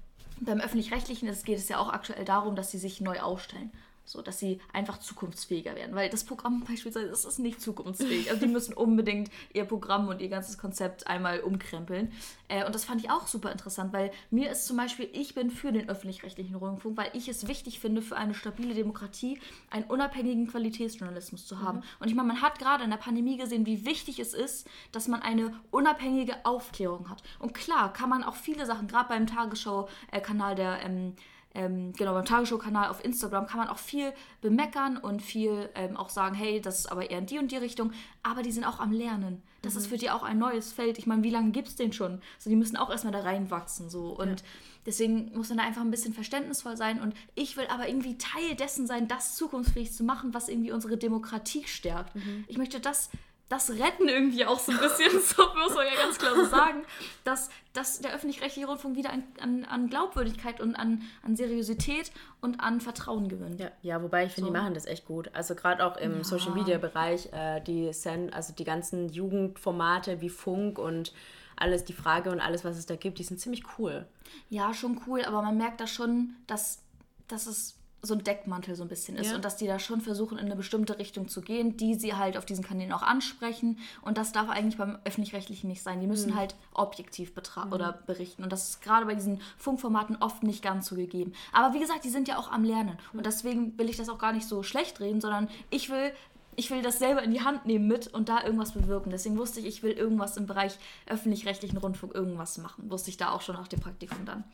beim öffentlich-rechtlichen geht es ja auch aktuell darum, dass sie sich neu aufstellen. So, dass sie einfach zukunftsfähiger werden. Weil das Programm (laughs) beispielsweise, das ist nicht zukunftsfähig. Also die müssen unbedingt ihr Programm und ihr ganzes Konzept einmal umkrempeln. Äh, und das fand ich auch super interessant, weil mir ist zum Beispiel, ich bin für den öffentlich-rechtlichen Rundfunk, weil ich es wichtig finde, für eine stabile Demokratie einen unabhängigen Qualitätsjournalismus zu haben. Und ich meine, man hat gerade in der Pandemie gesehen, wie wichtig es ist, dass man eine unabhängige Aufklärung hat. Und klar, kann man auch viele Sachen, gerade beim Tagesschau-Kanal der ähm, ähm, genau, beim Tagesschau-Kanal auf Instagram kann man auch viel bemeckern und viel ähm, auch sagen, hey, das ist aber eher in die und die Richtung. Aber die sind auch am Lernen. Das ist für die auch ein neues Feld. Ich meine, wie lange gibt es den schon? So, die müssen auch erstmal da reinwachsen. So. Und deswegen muss man da einfach ein bisschen verständnisvoll sein. Und ich will aber irgendwie Teil dessen sein, das zukunftsfähig zu machen, was irgendwie unsere Demokratie stärkt. Ich möchte das das retten irgendwie auch so ein bisschen, (laughs) so muss man ja ganz klar so sagen, dass, dass der öffentlich-rechtliche Rundfunk wieder an, an, an Glaubwürdigkeit und an, an Seriosität und an Vertrauen gewinnt. Ja, ja wobei ich finde, So. die machen das echt gut. Also gerade auch im Ja. Social Media Bereich, äh, die Send, also die ganzen Jugendformate wie Funk und alles, die Frage und alles, was es da gibt, die sind ziemlich cool. Ja, schon cool, aber man merkt da schon, dass, dass es so ein Deckmantel so ein bisschen ist Ja. und dass die da schon versuchen, in eine bestimmte Richtung zu gehen, die sie halt auf diesen Kanälen auch ansprechen. Und das darf eigentlich beim Öffentlich-Rechtlichen nicht sein. Die müssen halt objektiv betra oder berichten. Und das ist gerade bei diesen Funkformaten oft nicht ganz so gegeben. Aber wie gesagt, die sind ja auch am Lernen. Und deswegen will ich das auch gar nicht so schlecht reden, sondern ich will ich will das selber in die Hand nehmen mit und da irgendwas bewirken. Deswegen wusste ich, ich will irgendwas im Bereich öffentlich-rechtlichen Rundfunk irgendwas machen. Wusste ich da auch schon nach dem Praktikum dann.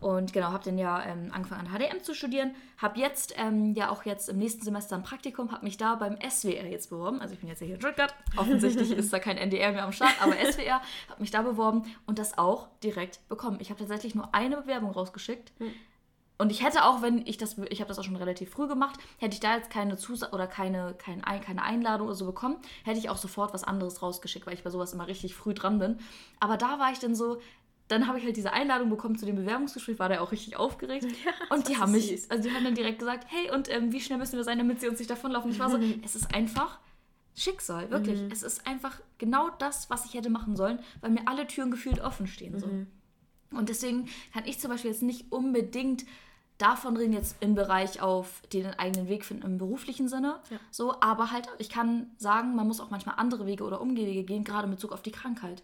Und genau, habe dann ja ähm, angefangen an HDM zu studieren. Habe jetzt ähm, ja auch jetzt im nächsten Semester ein Praktikum, habe mich da beim SWR jetzt beworben. Also ich bin jetzt hier in Stuttgart. Offensichtlich ist da kein NDR mehr am Start, aber (laughs) SWR habe mich da beworben und das auch direkt bekommen. Ich habe tatsächlich nur eine Bewerbung rausgeschickt. Und ich hätte auch, wenn ich das, ich habe das auch schon relativ früh gemacht, hätte ich da jetzt keine Zusage oder keine, kein, Ein- keine Einladung oder so bekommen, hätte ich auch sofort was anderes rausgeschickt, weil ich bei sowas immer richtig früh dran bin. Aber da war ich dann so, dann habe ich halt diese Einladung bekommen zu dem Bewerbungsgespräch, war da auch richtig aufgeregt. (laughs) und die haben mich, süß. also die haben dann direkt gesagt, hey, und ähm, wie schnell müssen wir sein, damit sie uns nicht davonlaufen? Ich war so, (laughs) es ist einfach Schicksal, wirklich. Es ist einfach genau das, was ich hätte machen sollen, weil mir alle Türen gefühlt offen stehen. So. Und deswegen kann ich zum Beispiel jetzt nicht unbedingt davon reden, jetzt im Bereich auf den eigenen Weg finden im beruflichen Sinne. So, aber halt, ich kann sagen, man muss auch manchmal andere Wege oder Umgewege gehen, gerade in Bezug auf die Krankheit.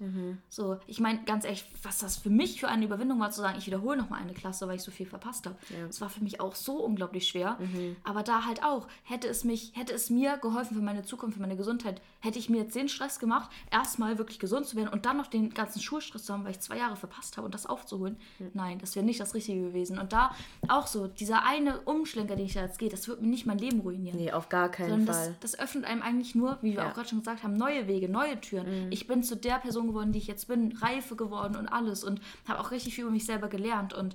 So, ich meine, ganz ehrlich, was das für mich für eine Überwindung war, zu sagen, ich wiederhole nochmal eine Klasse, weil ich so viel verpasst habe. Das war für mich auch so unglaublich schwer. Aber da halt auch, hätte es mich, hätte es mir geholfen für meine Zukunft, für meine Gesundheit, hätte ich mir jetzt den Stress gemacht, erstmal wirklich gesund zu werden und dann noch den ganzen Schulstress zu haben, weil ich zwei Jahre verpasst habe und das aufzuholen. Nein, das wäre nicht das Richtige gewesen. Und da auch so, dieser eine Umschlenker, den ich da jetzt gehe, das wird mir nicht mein Leben ruinieren. Nee, auf gar keinen Sondern das, Fall. das öffnet einem eigentlich nur, wie wir Ja. Mhm. auch gerade schon gesagt haben, neue Wege, neue Türen. Ich bin zu der Person geworden, die ich jetzt bin, reife geworden und alles und habe auch richtig viel über mich selber gelernt. Und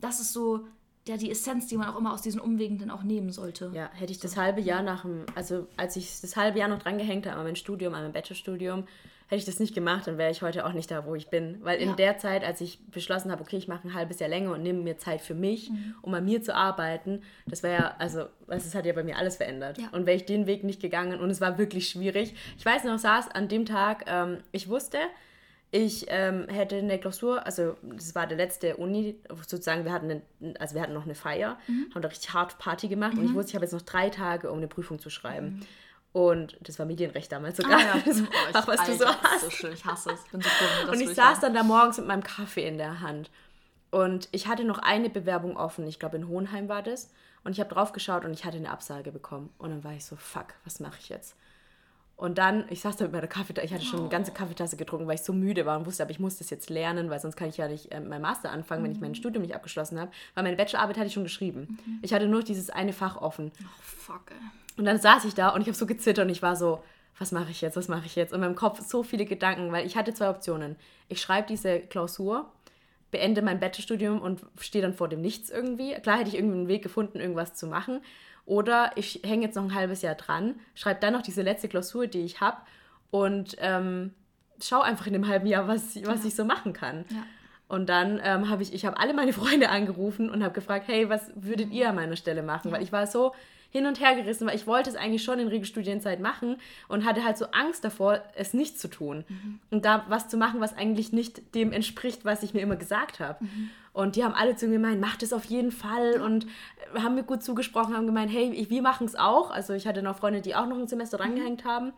das ist so ja, die Essenz, die man auch immer aus diesen Umwegen dann auch nehmen sollte. Ja, hätte ich das halbe Jahr nach dem, also als ich das halbe Jahr noch dran gehängt habe an mein Studium, an mein Bachelorstudium, hätte ich das nicht gemacht, dann wäre ich heute auch nicht da, wo ich bin. Weil in Ja. der Zeit, als ich beschlossen habe, okay, ich mache ein halbes Jahr länger und nehme mir Zeit für mich, Mhm. um an mir zu arbeiten, das wäre ja, also, du, es hat ja bei mir alles verändert. Ja. Und wäre ich den Weg nicht gegangen und es war wirklich schwierig. Ich weiß noch, saß an dem Tag, ähm, ich wusste, ich ähm, hätte eine Klausur, also das war der letzte Uni, sozusagen, wir hatten, eine, also wir hatten noch eine Feier, haben da richtig hart Party gemacht und ich wusste, ich habe jetzt noch drei Tage, um eine Prüfung zu schreiben. Und das war Medienrecht damals sogar. (laughs) Das Ach, was du so hast. so schön, ich hasse es. Bin so das Und ich saß hast. dann da morgens mit meinem Kaffee in der Hand. Und ich hatte noch eine Bewerbung offen, ich glaube in Hohenheim war das. Und ich habe drauf geschaut und ich hatte eine Absage bekommen. Und dann war ich so, fuck, was mache ich jetzt? Und dann, ich saß da mit meiner Kaffeetasse, ich hatte schon eine ganze Kaffeetasse getrunken, weil ich so müde war und wusste, aber ich muss das jetzt lernen, weil sonst kann ich ja nicht äh, mein Master anfangen, wenn ich mein mhm. Studium nicht abgeschlossen habe. Weil meine Bachelorarbeit hatte ich schon geschrieben. Mhm. Ich hatte nur dieses eine Fach offen. Oh, fuck, ey. Und dann saß ich da und ich habe so gezittert und ich war so, was mache ich jetzt, was mache ich jetzt? Und in meinem Kopf so viele Gedanken, weil ich hatte zwei Optionen. Ich schreibe diese Klausur, beende mein Bachelorstudium und stehe dann vor dem Nichts irgendwie. Klar hätte ich irgendwie einen Weg gefunden, irgendwas zu machen. Oder ich hänge jetzt noch ein halbes Jahr dran, schreibe dann noch diese letzte Klausur, die ich habe und ähm, schau einfach in dem halben Jahr, was, was ja. ich so machen kann. Ja. Und dann ähm, habe ich, ich habe alle meine (laughs) Freunde angerufen und habe gefragt, hey, was würdet ihr an meiner Stelle machen? Ja. Weil ich war so hin und her gerissen, weil ich wollte es eigentlich schon in Regelstudienzeit machen und hatte halt so Angst davor, es nicht zu tun. Mhm. Und da was zu machen, was eigentlich nicht dem entspricht, was ich mir immer gesagt habe. Mhm. Und die haben alle zu mir gemeint, mach das auf jeden Fall und haben mir gut zugesprochen, haben gemeint, hey, wir machen es auch. Also ich hatte noch Freunde, die auch noch ein Semester mhm. drangehängt haben.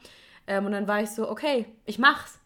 Ähm, und dann war ich so, okay, ich mach's.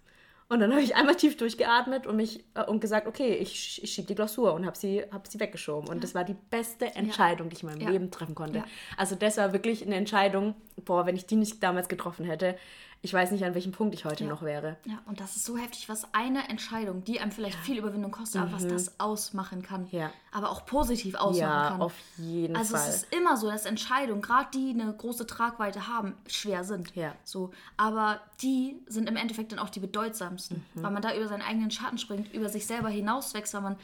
Und dann habe ich einmal tief durchgeatmet und mich äh, und gesagt, okay, ich, ich schiebe die Klausur und habe sie, hab sie weggeschoben. Und ja. das war die beste Entscheidung, ja. die ich in meinem ja. Leben treffen konnte. Also das war wirklich eine Entscheidung, boah, wenn ich die nicht damals getroffen hätte, ich weiß nicht, an welchem Punkt ich heute ja. noch wäre. Ja, und das ist so heftig, was eine Entscheidung, die einem vielleicht ja. viel Überwindung kostet, mhm. aber was mhm. das ausmachen kann. Ja. Aber auch positiv ausmachen ja, kann. auf jeden also Fall. Also es ist immer so, dass Entscheidungen, gerade die eine große Tragweite haben, schwer sind. Ja. So, aber die sind im Endeffekt dann auch die bedeutsamsten, mhm. weil man da über seinen eigenen Schatten springt, über sich selber hinauswächst, weil man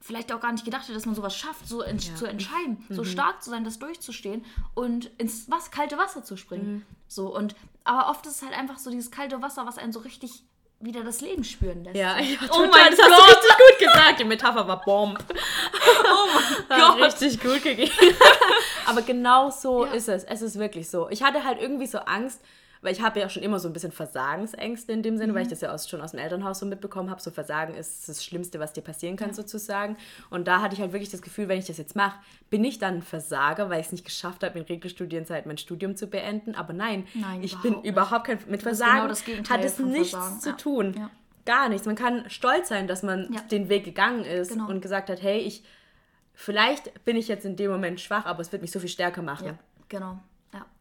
vielleicht auch gar nicht gedacht hätte, dass man sowas schafft, so ent ja. zu entscheiden, mhm. so stark zu sein, das durchzustehen und ins was, kalte Wasser zu springen. Mhm. So und aber oft ist es halt einfach so dieses kalte Wasser, was einen so richtig wieder das Leben spüren lässt. Ja, ja oh mein das Gott. hast du richtig gut gesagt. Die Metapher war Bomb. (laughs) oh mein (laughs) Gott. Richtig gut gegeben. (laughs) Aber genau so ja. ist es. Es ist wirklich so. Ich hatte halt irgendwie so Angst, weil ich habe ja schon immer so ein bisschen Versagensängste in dem Sinne, mhm. weil ich mhm. das ja aus, schon aus dem Elternhaus so mitbekommen habe. So Versagen ist das Schlimmste, was dir passieren kann, ja. sozusagen. Und da hatte ich halt wirklich das Gefühl, wenn ich das jetzt mache, bin ich dann ein Versager, weil ich es nicht geschafft habe, in Regelstudienzeit mein Studium zu beenden. Aber nein, nein ich bin nicht. überhaupt kein. Mit Versagen genau hat es nichts Versagen. zu tun. Ja. Gar nichts. Man kann stolz sein, dass man ja. den Weg gegangen ist genau. und gesagt hat, hey, ich vielleicht bin ich jetzt in dem Moment schwach, aber es wird mich so viel stärker machen. Ja, genau.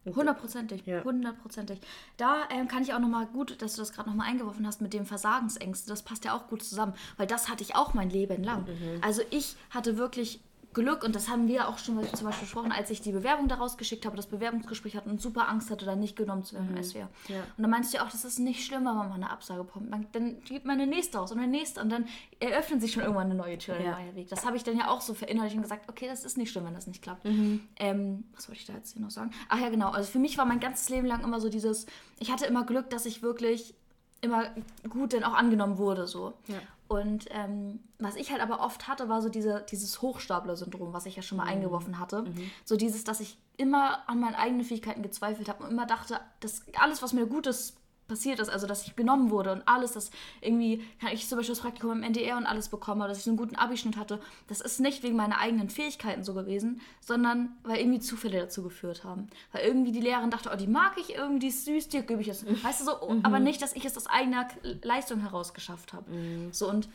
Ja, hundertprozentig, hundertprozentig. Ja. Da ähm, kann ich auch nochmal gut, dass du das gerade nochmal eingeworfen hast mit dem Versagensängste. Das passt ja auch gut zusammen, weil das hatte ich auch mein Leben lang. Mhm. Also ich hatte wirklich Glück, und das haben wir auch schon zum Beispiel besprochen, als ich die Bewerbung daraus geschickt habe, das Bewerbungsgespräch hatte und super Angst hatte, da nicht genommen zu werden mhm. im SWR. Ja. Und dann meinst du ja auch, das ist nicht schlimm, wenn man mal eine Absage bekommt. Dann gibt man eine nächste aus und eine nächste und dann eröffnet sich schon irgendwann eine neue Tür, ja. Weg. Das habe ich dann ja auch so verinnerlicht und gesagt, okay, das ist nicht schlimm, wenn das nicht klappt. Mhm. Ähm, was wollte ich da jetzt hier noch sagen? Ach ja, genau. Also für mich war mein ganzes Leben lang immer so dieses, ich hatte immer Glück, dass ich wirklich immer gut dann auch angenommen wurde. So. Ja. Und ähm, was ich halt aber oft hatte, war so diese, dieses Hochstapler-Syndrom, was ich ja schon mal mhm. eingeworfen hatte. Mhm. So dieses, dass ich immer an meinen eigenen Fähigkeiten gezweifelt habe und immer dachte, dass alles, was mir Gutes passiert ist, also dass ich genommen wurde und alles, dass irgendwie, kann ich zum Beispiel das Praktikum im NDR und alles bekommen habe, dass ich so einen guten Abischnitt hatte, das ist nicht wegen meiner eigenen Fähigkeiten so gewesen, sondern weil irgendwie Zufälle dazu geführt haben. Weil irgendwie die Lehrerin dachte, oh, die mag ich irgendwie, ist süß, dir gebe ich es. Weißt du so, mhm. aber nicht, dass ich es aus eigener Leistung heraus geschafft habe. Mhm. So und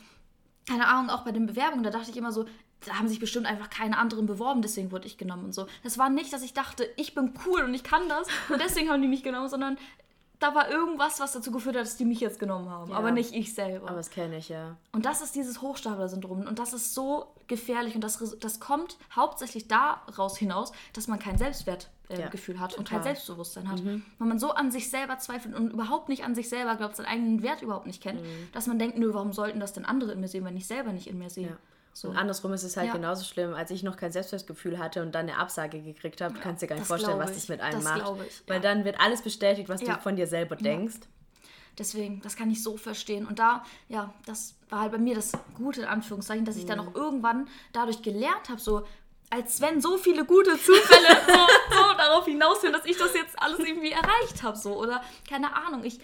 keine Ahnung, auch bei den Bewerbungen, da dachte ich immer so, da haben sich bestimmt einfach keine anderen beworben, deswegen wurde ich genommen und so. Das war nicht, dass ich dachte, ich bin cool und ich kann das und deswegen haben die mich genommen, sondern da war irgendwas, was dazu geführt hat, dass die mich jetzt genommen haben. Ja. Aber nicht ich selber. Aber das kenne ich, ja. Und das ist dieses Hochstapler-Syndrom. Und das ist so gefährlich. Und das, das kommt hauptsächlich daraus hinaus, dass man kein Selbstwertgefühl äh, ja, hat und kein Selbstbewusstsein hat. Mhm. Wenn man so an sich selber zweifelt und überhaupt nicht an sich selber glaubt, seinen eigenen Wert überhaupt nicht kennt, mhm. dass man denkt, nö, warum sollten das denn andere in mir sehen, wenn ich selber nicht in mir sehe? Ja. So. Und andersrum ist es halt ja. genauso schlimm, als ich noch kein Selbstwertgefühl hatte und dann eine Absage gekriegt habe, ja, kannst du dir gar nicht vorstellen, was das mit einem das macht. Ich, Weil dann wird alles bestätigt, was du von dir selber denkst. Deswegen, das kann ich so verstehen. Und da, ja, das war halt bei mir das Gute, in Anführungszeichen, dass ich mhm. dann auch irgendwann dadurch gelernt habe, so, als wenn so viele gute Zufälle so, so darauf hinausführen, dass ich das jetzt alles irgendwie erreicht habe, so. Oder, keine Ahnung, ich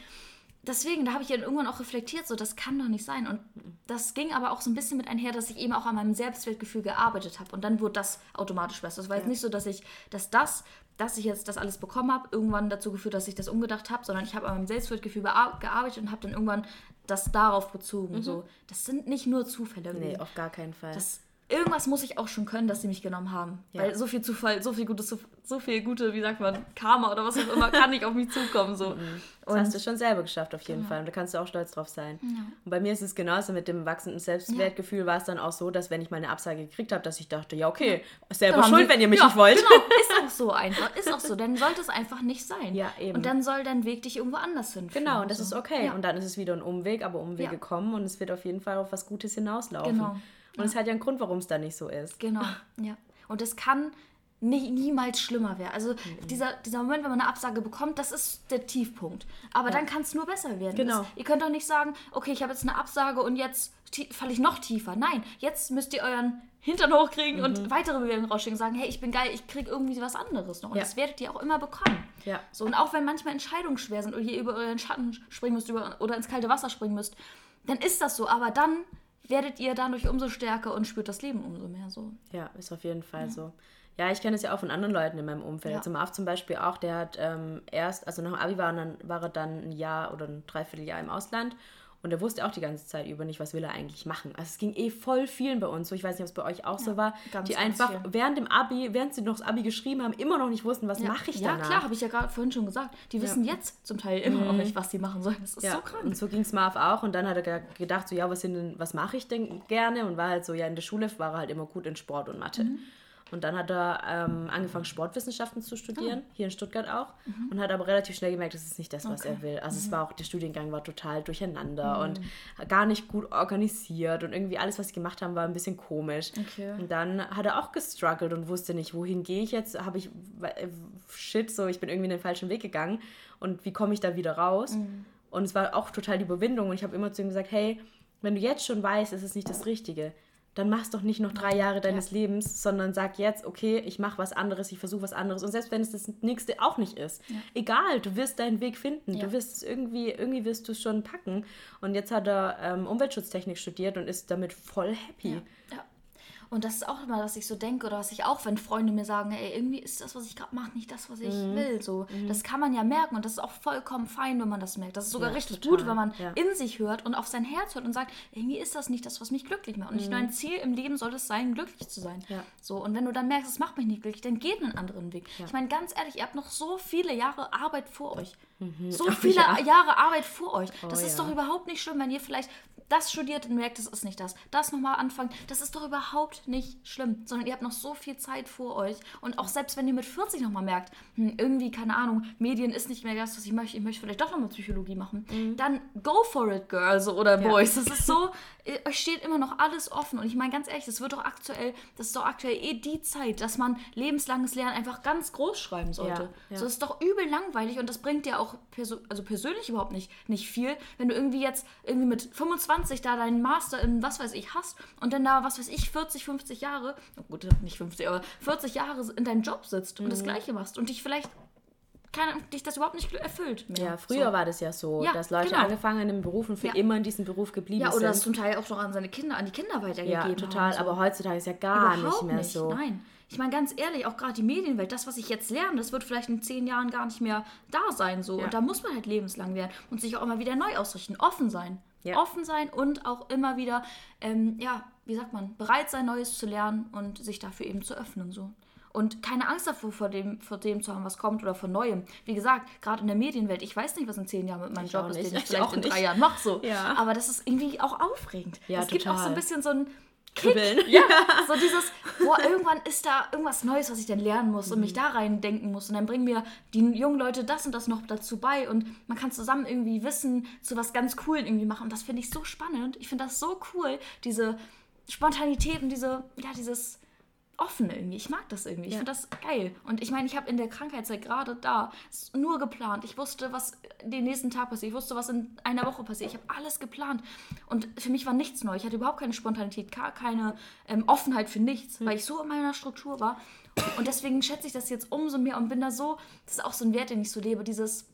deswegen, da habe ich dann irgendwann auch reflektiert, so das kann doch nicht sein. Und das ging aber auch so ein bisschen mit einher, dass ich eben auch an meinem Selbstwertgefühl gearbeitet habe. Und dann wurde das automatisch besser. Es war jetzt nicht so, dass ich, dass das, dass ich jetzt das alles bekommen habe, irgendwann dazu geführt, dass ich das umgedacht habe, sondern ich habe an meinem Selbstwertgefühl gearbeitet und habe dann irgendwann das darauf bezogen. Mhm. So, das sind nicht nur Zufälle. Nee, auf gar keinen Fall. Das irgendwas muss ich auch schon können, dass sie mich genommen haben. Ja. Weil so viel Zufall, so viel gutes, so viel gute, wie sagt man, Karma oder was auch immer, kann nicht auf mich zukommen. So. Mhm. Das und hast du schon selber geschafft, auf jeden ja. Fall. Und da kannst du auch stolz drauf sein. Ja. Und bei mir ist es genauso mit dem wachsenden Selbstwertgefühl, war es dann auch so, dass wenn ich mal eine Absage gekriegt habe, dass ich dachte, ja, okay, selber schuld, wir, wenn ihr mich nicht wollt. Genau, (laughs) ist auch so einfach. Ist auch so. Dann sollte es einfach nicht sein. Ja, eben. Und dann soll dein Weg dich irgendwo anders hinführen. Genau, und das so. ist okay. Und dann ist es wieder ein Umweg, aber Umwege kommen und es wird auf jeden Fall auf was Gutes hinauslaufen. Genau. Und es hat ja einen Grund, warum es da nicht so ist. Genau, (laughs) ja. Und es kann nie, niemals schlimmer werden. Also mhm. dieser, dieser Moment, wenn man eine Absage bekommt, das ist der Tiefpunkt. Aber ja. dann kann es nur besser werden. Genau. Das, ihr könnt doch nicht sagen, okay, ich habe jetzt eine Absage und jetzt falle ich noch tiefer. Nein, jetzt müsst ihr euren Hintern hochkriegen mhm. und weitere Bewerbungen rausschicken und sagen, hey, ich bin geil, ich kriege irgendwie was anderes noch. Und ja. das werdet ihr auch immer bekommen. Ja. So, und auch wenn manchmal Entscheidungen schwer sind oder ihr über euren Schatten springen müsst über, oder ins kalte Wasser springen müsst, dann ist das so. Aber dann werdet ihr dadurch umso stärker und spürt das Leben umso mehr so. Ja, ist auf jeden Fall ja. so. Ja, ich kenne es ja auch von anderen Leuten in meinem Umfeld. Ja. Also Marv zum Beispiel auch, der hat ähm, erst, also nach dem Abi war, dann, war er dann ein Jahr oder ein Dreivierteljahr im Ausland und er wusste auch die ganze Zeit über nicht, was will er eigentlich machen. Also es ging eh voll vielen bei uns so. Ich weiß nicht, ob es bei euch auch ja, so war. Ganz, die ganz einfach viel. während dem Abi, während sie noch das Abi geschrieben haben, immer noch nicht wussten, was ja. mache ich danach. Ja, klar, habe ich ja gerade vorhin schon gesagt. Die wissen ja. jetzt zum Teil immer mhm. noch nicht, was sie machen sollen. Das ist so krank. Und so ging es Marv auch. Und dann hat er gedacht, so ja, was, was mache ich denn gerne? Und war halt so, ja, in der Schule war er halt immer gut in Sport und Mathe. Mhm. Und dann hat er ähm, angefangen, Sportwissenschaften zu studieren, oh. hier in Stuttgart auch. Mhm. Und hat aber relativ schnell gemerkt, das ist nicht das, was okay. er will. Also mhm. es war auch, der Studiengang war total durcheinander mhm. und gar nicht gut organisiert. Und irgendwie alles, was sie gemacht haben, war ein bisschen komisch. Okay. Und dann hat er auch gestruggelt und wusste nicht, wohin gehe ich jetzt? Habe ich, äh, shit, so, ich bin irgendwie in den falschen Weg gegangen. Und wie komme ich da wieder raus? Mhm. Und es war auch total die Überwindung. Und ich habe immer zu ihm gesagt, hey, wenn du jetzt schon weißt, es ist nicht das Richtige, dann machst doch nicht noch drei Jahre deines ja. Lebens, sondern sag jetzt, okay, ich mache was anderes, ich versuche was anderes. Und selbst wenn es das nächste auch nicht ist, ja. egal, du wirst deinen Weg finden. Ja. Du wirst es irgendwie, irgendwie wirst du es schon packen. Und jetzt hat er ähm, Umweltschutztechnik studiert und ist damit voll happy. Ja. Und das ist auch immer, was ich so denke oder was ich auch, wenn Freunde mir sagen, ey, irgendwie ist das, was ich gerade mache, nicht das, was ich mhm. will. So, mhm. das kann man ja merken und das ist auch vollkommen fein, wenn man das merkt. Das ist sogar ja, richtig total. gut, wenn man ja. in sich hört und auf sein Herz hört und sagt, irgendwie ist das nicht das, was mich glücklich macht. Und mhm. nicht nur ein Ziel im Leben soll es sein, glücklich zu sein. Ja. So und wenn du dann merkst, es macht mich nicht glücklich, dann geht einen anderen Weg. Ich meine, ganz ehrlich, ihr habt noch so viele Jahre Arbeit vor euch. Mhm. So viele Jahre Arbeit vor euch. Oh, das ist doch überhaupt nicht schlimm, wenn ihr vielleicht das studiert und merkt, das ist nicht das. Das nochmal anfangen, das ist doch überhaupt nicht schlimm, sondern ihr habt noch so viel Zeit vor euch. Und auch selbst wenn ihr mit 40 nochmal merkt, hm, irgendwie, keine Ahnung, Medien ist nicht mehr das, was ich möchte, ich möchte vielleicht doch nochmal Psychologie machen, mhm. dann go for it, Girls oder Boys. Ja. Das ist so, (laughs) euch steht immer noch alles offen. Und ich meine ganz ehrlich, das wird doch aktuell, das ist doch aktuell eh die Zeit, dass man lebenslanges Lernen einfach ganz groß schreiben sollte. Ja, ja. So das ist doch übel langweilig und das bringt dir auch perso also persönlich überhaupt nicht, nicht viel, wenn du irgendwie jetzt irgendwie mit 25 da deinen Master in was weiß ich hast und dann da, was weiß ich, 40, 50 Jahre, oh gut, nicht 50, aber 40 Jahre in deinem Job sitzt und das mhm. Gleiche machst und dich vielleicht kann dich das überhaupt nicht erfüllt mehr. Ja, früher so. war das ja so, ja, dass Leute genau. angefangen in Berufen für ja. immer in diesem Beruf geblieben sind. Ja, oder sind. das zum Teil auch noch an seine Kinder, an die Kinder weitergegeben Ja, total, so. aber heutzutage ist ja gar überhaupt nicht mehr nicht. so. Nein. Ich meine, ganz ehrlich, auch gerade die Medienwelt, das, was ich jetzt lerne, das wird vielleicht in zehn Jahren gar nicht mehr da sein. So. Ja. Und da muss man halt lebenslang werden und sich auch immer wieder neu ausrichten. Offen sein. Ja. Offen sein und auch immer wieder, ähm, ja, wie sagt man, bereit sein, Neues zu lernen und sich dafür eben zu öffnen. So und keine Angst davor, vor dem, vor dem zu haben, was kommt oder von Neuem. Wie gesagt, gerade in der Medienwelt, ich weiß nicht, was in zehn Jahren mit meinem ich Job ist, den ich vielleicht in drei Jahren mache. So. Ja. Aber das ist irgendwie auch aufregend. Ja, es total. gibt auch so ein bisschen so ein Kick. (laughs) Ja, so dieses, boah, irgendwann ist da irgendwas Neues, was ich dann lernen muss und mich mhm. da rein denken muss. Und dann bringen mir die jungen Leute das und das noch dazu bei und man kann zusammen irgendwie Wissen zu was ganz Coolen irgendwie machen. Und das finde ich so spannend. Ich finde das so cool, diese Spontanität und diese, ja, dieses offen irgendwie. Ich mag das irgendwie. Ich ja. finde das geil. Und ich meine, ich habe in der Krankheitszeit gerade da nur geplant. Ich wusste, was den nächsten Tag passiert. Ich wusste, was in einer Woche passiert. Ich habe alles geplant. Und für mich war nichts neu. Ich hatte überhaupt keine Spontanität, gar keine ähm, Offenheit für nichts, mhm. weil ich so in meiner Struktur war. Und deswegen schätze ich das jetzt umso mehr und bin da so, das ist auch so ein Wert, den ich so lebe, dieses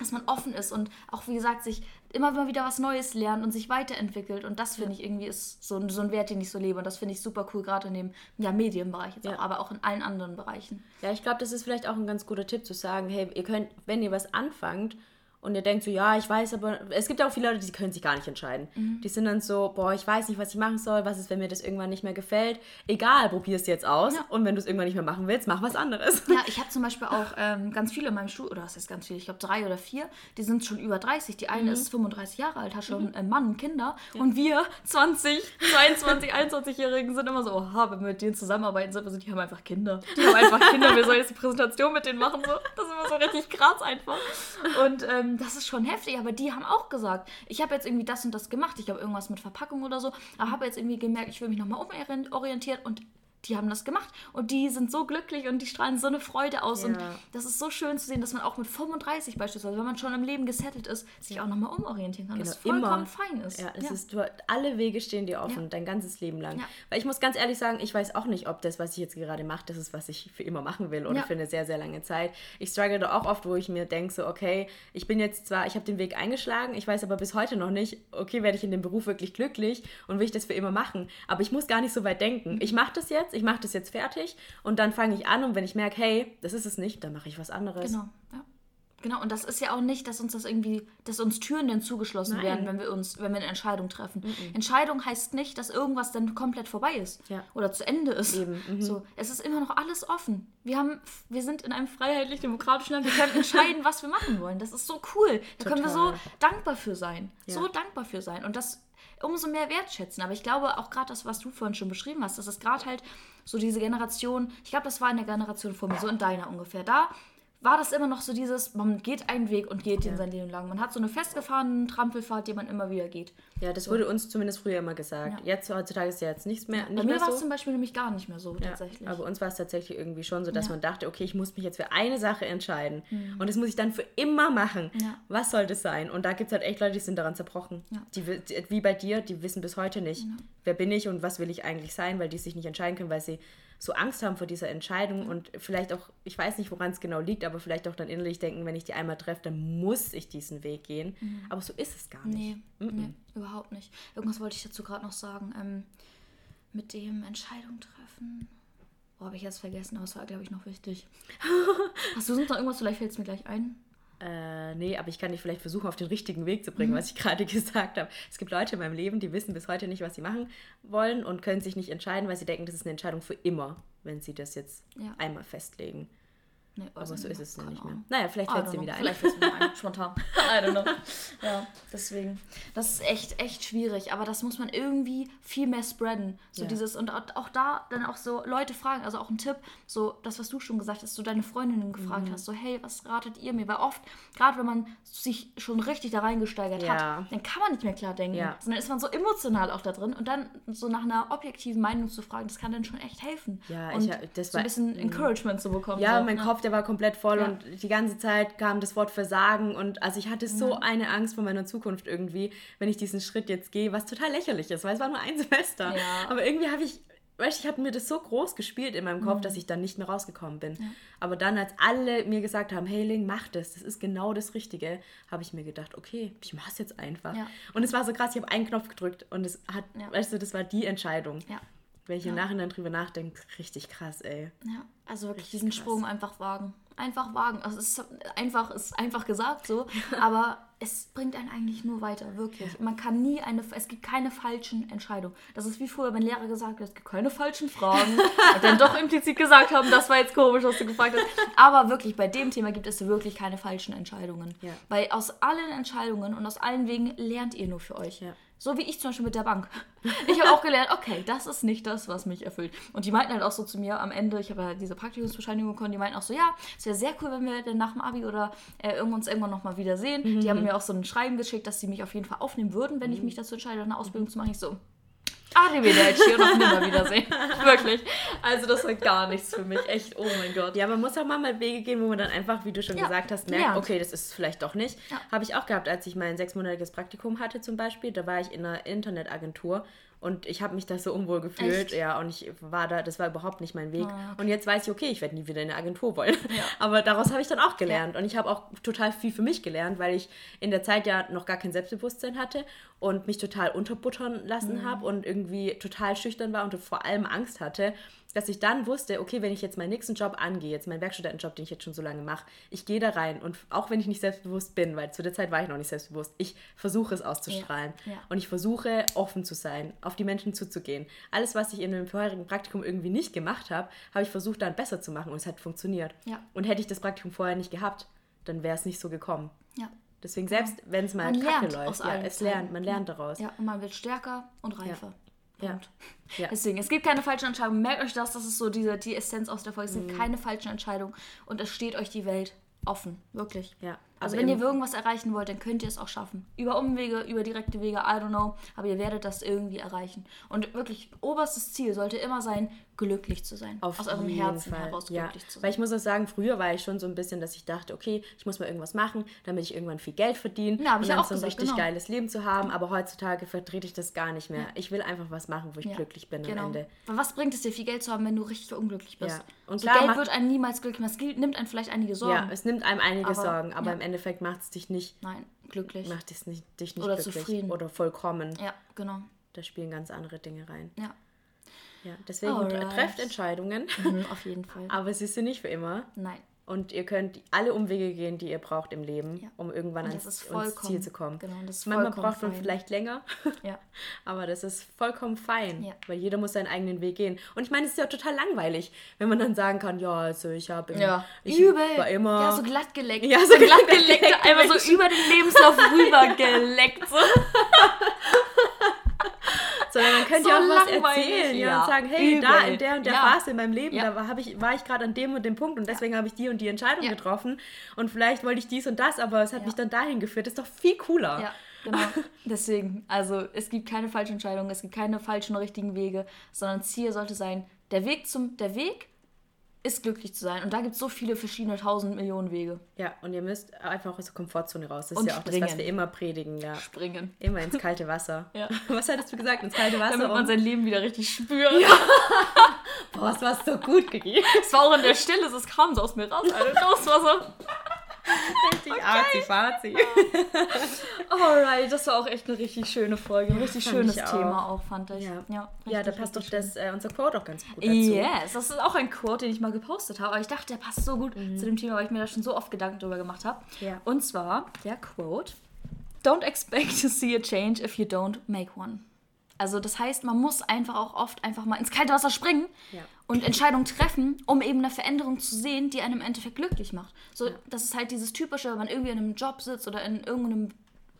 dass man offen ist und auch, wie gesagt, sich immer mal wieder was Neues lernt und sich weiterentwickelt. Und das finde ich irgendwie ist so, so ein Wert, den ich so lebe. Und das finde ich super cool, gerade in dem ja, Medienbereich jetzt ja. auch, aber auch in allen anderen Bereichen. Ja, ich glaube, das ist vielleicht auch ein ganz guter Tipp zu sagen, hey, ihr könnt, wenn ihr was anfangt und ihr denkt so, ja, ich weiß, aber es gibt auch viele Leute, die können sich gar nicht entscheiden. Mhm. Die sind dann so, boah, ich weiß nicht, was ich machen soll, was ist, wenn mir das irgendwann nicht mehr gefällt. Egal, probier es jetzt aus ja. und wenn du es irgendwann nicht mehr machen willst, mach was anderes. Ja, ich habe zum Beispiel auch ähm, ganz viele in meinem Stuhl, oder was heißt ganz viele, ich glaube drei oder vier, die sind schon über 30. Die eine mhm. ist 35 Jahre alt, hat schon mhm. einen Mann, Kinder ja. und wir 20, 22, 21-Jährigen sind immer so, oha, wenn wir mit denen zusammenarbeiten, sind wir so, die haben einfach Kinder. Die haben einfach Kinder, wir sollen jetzt eine Präsentation mit denen machen. So. Das ist immer so richtig krass einfach. Und ähm, ähm, das ist schon heftig, aber die haben auch gesagt, ich habe jetzt irgendwie das und das gemacht, ich habe irgendwas mit Verpackung oder so, aber habe jetzt irgendwie gemerkt, ich will mich nochmal umorientieren und die haben das gemacht und die sind so glücklich und die strahlen so eine Freude aus. Ja. Und das ist so schön zu sehen, dass man auch mit 35 beispielsweise, wenn man schon im Leben gesettelt ist, sich auch nochmal umorientieren kann. Genau, das vollkommen immer. fein ist. Ja, es ja. ist, alle Wege stehen dir offen, ja. dein ganzes Leben lang. Weil ich muss ganz ehrlich sagen, ich weiß auch nicht, ob das, was ich jetzt gerade mache, das ist, was ich für immer machen will oder für eine sehr, sehr lange Zeit. Ich struggle da auch oft, wo ich mir denke, so, okay, ich bin jetzt zwar, ich habe den Weg eingeschlagen, ich weiß aber bis heute noch nicht, okay, werde ich in dem Beruf wirklich glücklich und will ich das für immer machen. Aber ich muss gar nicht so weit denken. Ich mache das jetzt, ich mache das jetzt fertig und dann fange ich an und wenn ich merke, hey, das ist es nicht, dann mache ich was anderes. Genau, ja. Genau, und das ist ja auch nicht, dass uns das irgendwie, dass uns Türen dann zugeschlossen Nein. werden, wenn wir uns, wenn wir eine Entscheidung treffen. Mhm. Entscheidung heißt nicht, dass irgendwas dann komplett vorbei ist ja. oder zu Ende ist. Eben. Mhm. So, es ist immer noch alles offen. Wir haben, wir sind in einem freiheitlich-demokratischen Land. Wir können entscheiden, (laughs) was wir machen wollen. Das ist so cool. Da Total. können wir so dankbar für sein. Ja. So dankbar für sein. Und das umso mehr wertschätzen. Aber ich glaube auch gerade das, was du vorhin schon beschrieben hast, das ist gerade halt so diese Generation, ich glaube, das war in der Generation vor mir, so in deiner ungefähr. Da war das immer noch so dieses, man geht einen Weg und geht ja. den sein Leben lang. Man hat so eine festgefahrene Trampelfahrt, die man immer wieder geht. Ja, das so. wurde uns zumindest früher immer gesagt. Ja. Jetzt heutzutage ist ja jetzt nichts mehr. Nicht bei mir war es so. zum Beispiel nämlich gar nicht mehr so ja. tatsächlich. Aber bei uns war es tatsächlich irgendwie schon so, dass man dachte, okay, ich muss mich jetzt für eine Sache entscheiden. Mhm. Und das muss ich dann für immer machen. Was soll das sein? Und da gibt es halt echt Leute, die sind daran zerbrochen. Die, wie bei dir, die wissen bis heute nicht, wer bin ich und was will ich eigentlich sein, weil die sich nicht entscheiden können, weil sie so Angst haben vor dieser Entscheidung und vielleicht auch, ich weiß nicht, woran es genau liegt, aber vielleicht auch dann innerlich denken, wenn ich die einmal treffe, dann muss ich diesen Weg gehen. Mhm. Aber so ist es gar nicht. Nee, mhm. nee überhaupt nicht. Irgendwas wollte ich dazu gerade noch sagen. Ähm, mit dem Entscheidung treffen. Wo habe ich jetzt vergessen, aber es war, glaube ich, noch wichtig. (laughs) Hast du sonst noch irgendwas? Vielleicht fällt es mir gleich ein äh, nee, aber ich kann dich vielleicht versuchen, auf den richtigen Weg zu bringen, mhm. was ich (laughs) gerade gesagt habe. Es gibt Leute in meinem Leben, die wissen bis heute nicht, was sie machen wollen und können sich nicht entscheiden, weil sie denken, das ist eine Entscheidung für immer, wenn sie das jetzt ja. einmal festlegen. Nee, aber so ist es nicht mehr. Naja, vielleicht fällt es dir wieder ein. Vielleicht fällt es mir ein, spontan. (laughs) I don't know. Ja, deswegen. Das ist echt, echt schwierig. Aber das muss man irgendwie viel mehr spreaden. So ja. dieses, und auch da dann auch so Leute fragen, also auch ein Tipp, so das, was du schon gesagt hast, du deine Freundinnen gefragt mhm. hast, so, hey, was ratet ihr mir? Weil oft, gerade wenn man sich schon richtig da reingesteigert ja. hat, dann kann man nicht mehr klar denken. Ja. Sondern ist man so emotional auch da drin und dann so nach einer objektiven Meinung zu fragen, das kann dann schon echt helfen. Ja, und ich, das so ein bisschen Encouragement zu bekommen. Ja, so. mein Kopf, der war komplett voll ja. und die ganze Zeit kam das Wort Versagen und also ich hatte so mhm. eine Angst vor meiner Zukunft irgendwie, wenn ich diesen Schritt jetzt gehe, was total lächerlich ist, weil es war nur ein (laughs) Semester. Ja. Aber irgendwie habe ich weißt, ich habe mir das so groß gespielt in meinem Kopf, mhm. dass ich dann nicht mehr rausgekommen bin. Ja. Aber dann, als alle mir gesagt haben, hey Ling, mach das, das ist genau das Richtige, habe ich mir gedacht, okay, ich mache es jetzt einfach. Ja. Und es war so krass, ich habe einen Knopf gedrückt und es hat, ja. weißt du, das war die Entscheidung. Wenn ich im Nachhinein drüber nachdenke, richtig krass, ey. Ja, also wirklich richtig diesen krass. Sprung einfach wagen einfach wagen. Also es ist einfach, ist einfach gesagt so, (laughs) aber es bringt einen eigentlich nur weiter, wirklich. Man kann nie eine, es gibt keine falschen Entscheidungen. Das ist wie früher, wenn Lehrer gesagt hat, es gibt keine falschen Fragen (laughs) und dann doch implizit gesagt haben, das war jetzt komisch, was du gefragt hast. Aber wirklich, bei dem Thema gibt es wirklich keine falschen Entscheidungen. Ja. Weil aus allen Entscheidungen und aus allen Wegen lernt ihr nur für euch. Ja. So wie ich zum Beispiel mit der Bank. Ich habe auch gelernt, okay, das ist nicht das, was mich erfüllt. Und die meinten halt auch so zu mir am Ende, ich habe ja diese Praktikumsbescheinigung bekommen, die meinten auch so, ja, es wäre sehr cool, wenn wir dann nach dem Abi oder äh, uns irgendwann nochmal wiedersehen. Mhm. Die haben mir auch so ein Schreiben geschickt, dass sie mich auf jeden Fall aufnehmen würden, wenn ich mhm. mich dazu entscheide, eine Ausbildung zu machen. Ich so, Arrivederci und auf Nimmerwiedersehen. (laughs) Wirklich. Also das war gar nichts für mich. Echt, oh mein Gott. Ja, man muss auch mal Wege gehen, wo man dann einfach, wie du schon ja. gesagt hast, merkt, ja. okay, das ist vielleicht doch nicht. Ja. Habe ich auch gehabt, als ich mein sechsmonatiges Praktikum hatte zum Beispiel. Da war ich in einer Internetagentur und ich habe mich da so unwohl gefühlt. Echt? Ja, und ich war da, das war überhaupt nicht mein Weg. Oh, okay. Und jetzt weiß ich, okay, ich werde nie wieder in eine Agentur wollen. Ja. (laughs) Aber daraus habe ich dann auch gelernt. Ja. Und ich habe auch total viel für mich gelernt, weil ich in der Zeit ja noch gar kein Selbstbewusstsein hatte und mich total unterbuttern lassen mhm. habe und irgendwie total schüchtern war und vor allem Angst hatte, dass ich dann wusste, okay, wenn ich jetzt meinen nächsten Job angehe, jetzt meinen Werkstudentenjob, den ich jetzt schon so lange mache, ich gehe da rein und auch wenn ich nicht selbstbewusst bin, weil zu der Zeit war ich noch nicht selbstbewusst, ich versuche es auszustrahlen Ja, ja. und ich versuche offen zu sein, auf die Menschen zuzugehen. Alles, was ich in dem vorherigen Praktikum irgendwie nicht gemacht habe, habe ich versucht dann besser zu machen und es hat funktioniert. Ja. Und hätte ich das Praktikum vorher nicht gehabt, dann wäre es nicht so gekommen. Deswegen selbst, wenn es mal Man kacke läuft, ja, es lernt, man lernt daraus. Ja, und man wird stärker und reifer. Ja. Punkt. Ja. Deswegen, es gibt keine falschen Entscheidungen. Merkt euch das, das ist so diese, die Essenz aus der Folge. Es Mhm. sind keine falschen Entscheidungen und es steht euch die Welt offen. Wirklich. Ja, Also aber wenn ihr irgendwas erreichen wollt, dann könnt ihr es auch schaffen. Über Umwege, über direkte Wege, I don't know. Aber ihr werdet das irgendwie erreichen. Und wirklich, oberstes Ziel sollte immer sein, glücklich zu sein. Auf Aus eurem Herzen Fall. heraus ja. glücklich zu sein. Weil ich muss auch sagen, früher war ich schon so ein bisschen, dass ich dachte, okay, ich muss mal irgendwas machen, damit ich irgendwann viel Geld verdiene. Ja, und ich dann auch so ein gesagt, richtig genau. geiles Leben zu haben. Aber heutzutage vertrete ich das gar nicht mehr. Ich will einfach was machen, wo ich Ja, glücklich bin genau. am Ende. Weil was bringt es dir, viel Geld zu haben, wenn du richtig unglücklich bist? Ja. Und so klar Geld wird einen niemals glücklich machen. Es nimmt einen vielleicht einige Sorgen. Ja, es nimmt einem einige Aber- Sorgen, aber ja. im Endeffekt macht es dich nicht, Nein, glücklich. macht es nicht, dich nicht Oder glücklich zufrieden. oder vollkommen. Ja, genau. Da spielen ganz andere Dinge rein. Ja, Ja, deswegen Alright. trefft Entscheidungen, mhm, auf jeden Fall. (laughs) aber sie sind nicht für immer. Nein. Und ihr könnt alle Umwege gehen, die ihr braucht im Leben, Ja. um irgendwann ans, ans Ziel zu kommen. genau, Manchmal braucht man fein. vielleicht länger, (laughs) Ja. aber das ist vollkommen fein, Ja. weil jeder muss seinen eigenen Weg gehen. Und ich meine, es ist ja total langweilig, wenn man dann sagen kann, ja, also ich habe Ja, ich übel. war immer Ja, so glatt geleckt. Ja, so glatt geleckt. Einmal so über den Lebenslauf rüber geleckt. So. (laughs) sondern man könnte So ja auch was erzählen ja, Ja, und sagen, hey, übel. da in der und der Ja. Phase in meinem Leben, Ja. da war, ich, war ich gerade an dem und dem Punkt und deswegen habe ich die und die Entscheidung getroffen und vielleicht wollte ich dies und das, aber es hat mich dann dahin geführt. Das ist doch viel cooler. Ja, genau. (laughs) Deswegen, also es gibt keine falschen Entscheidungen, es gibt keine falschen richtigen Wege, sondern Ziel sollte sein, der Weg zum, der Weg ist glücklich zu sein. Und da gibt es so viele verschiedene tausend Millionen Wege. Ja, und ihr müsst einfach aus der Komfortzone raus. Das Und ist ja auch das, was springen. wir immer predigen, ja. Springen. Immer ins kalte Wasser. (laughs) Ja. (laughs) Was hattest du gesagt? Ins kalte Wasser? Damit man um- sein Leben wieder richtig spürt. (laughs) Boah, das war so gut gegeben. Es war auch in der Stille, es kam so aus mir raus. Alter. Das war Richtig arzi fazi. Alright, das war auch echt eine richtig schöne Folge. Ein richtig fand schönes auch. Thema auch, fand ich. Ja, ja, ja da passt doch das, äh, unser Quote auch ganz gut dazu. Yes, das ist auch ein Quote, den ich mal gepostet habe. Aber ich dachte, der passt so gut Mhm. zu dem Thema, weil ich mir da schon so oft Gedanken drüber gemacht habe. Ja. Und zwar der Quote: Don't expect to see a change if you don't make one. Also das heißt, man muss einfach auch oft einfach mal ins kalte Wasser springen Ja. Und Entscheidungen treffen, um eben eine Veränderung zu sehen, die einem im Endeffekt glücklich macht. So, das ist halt dieses typische, wenn man irgendwie in einem Job sitzt oder in irgendeinem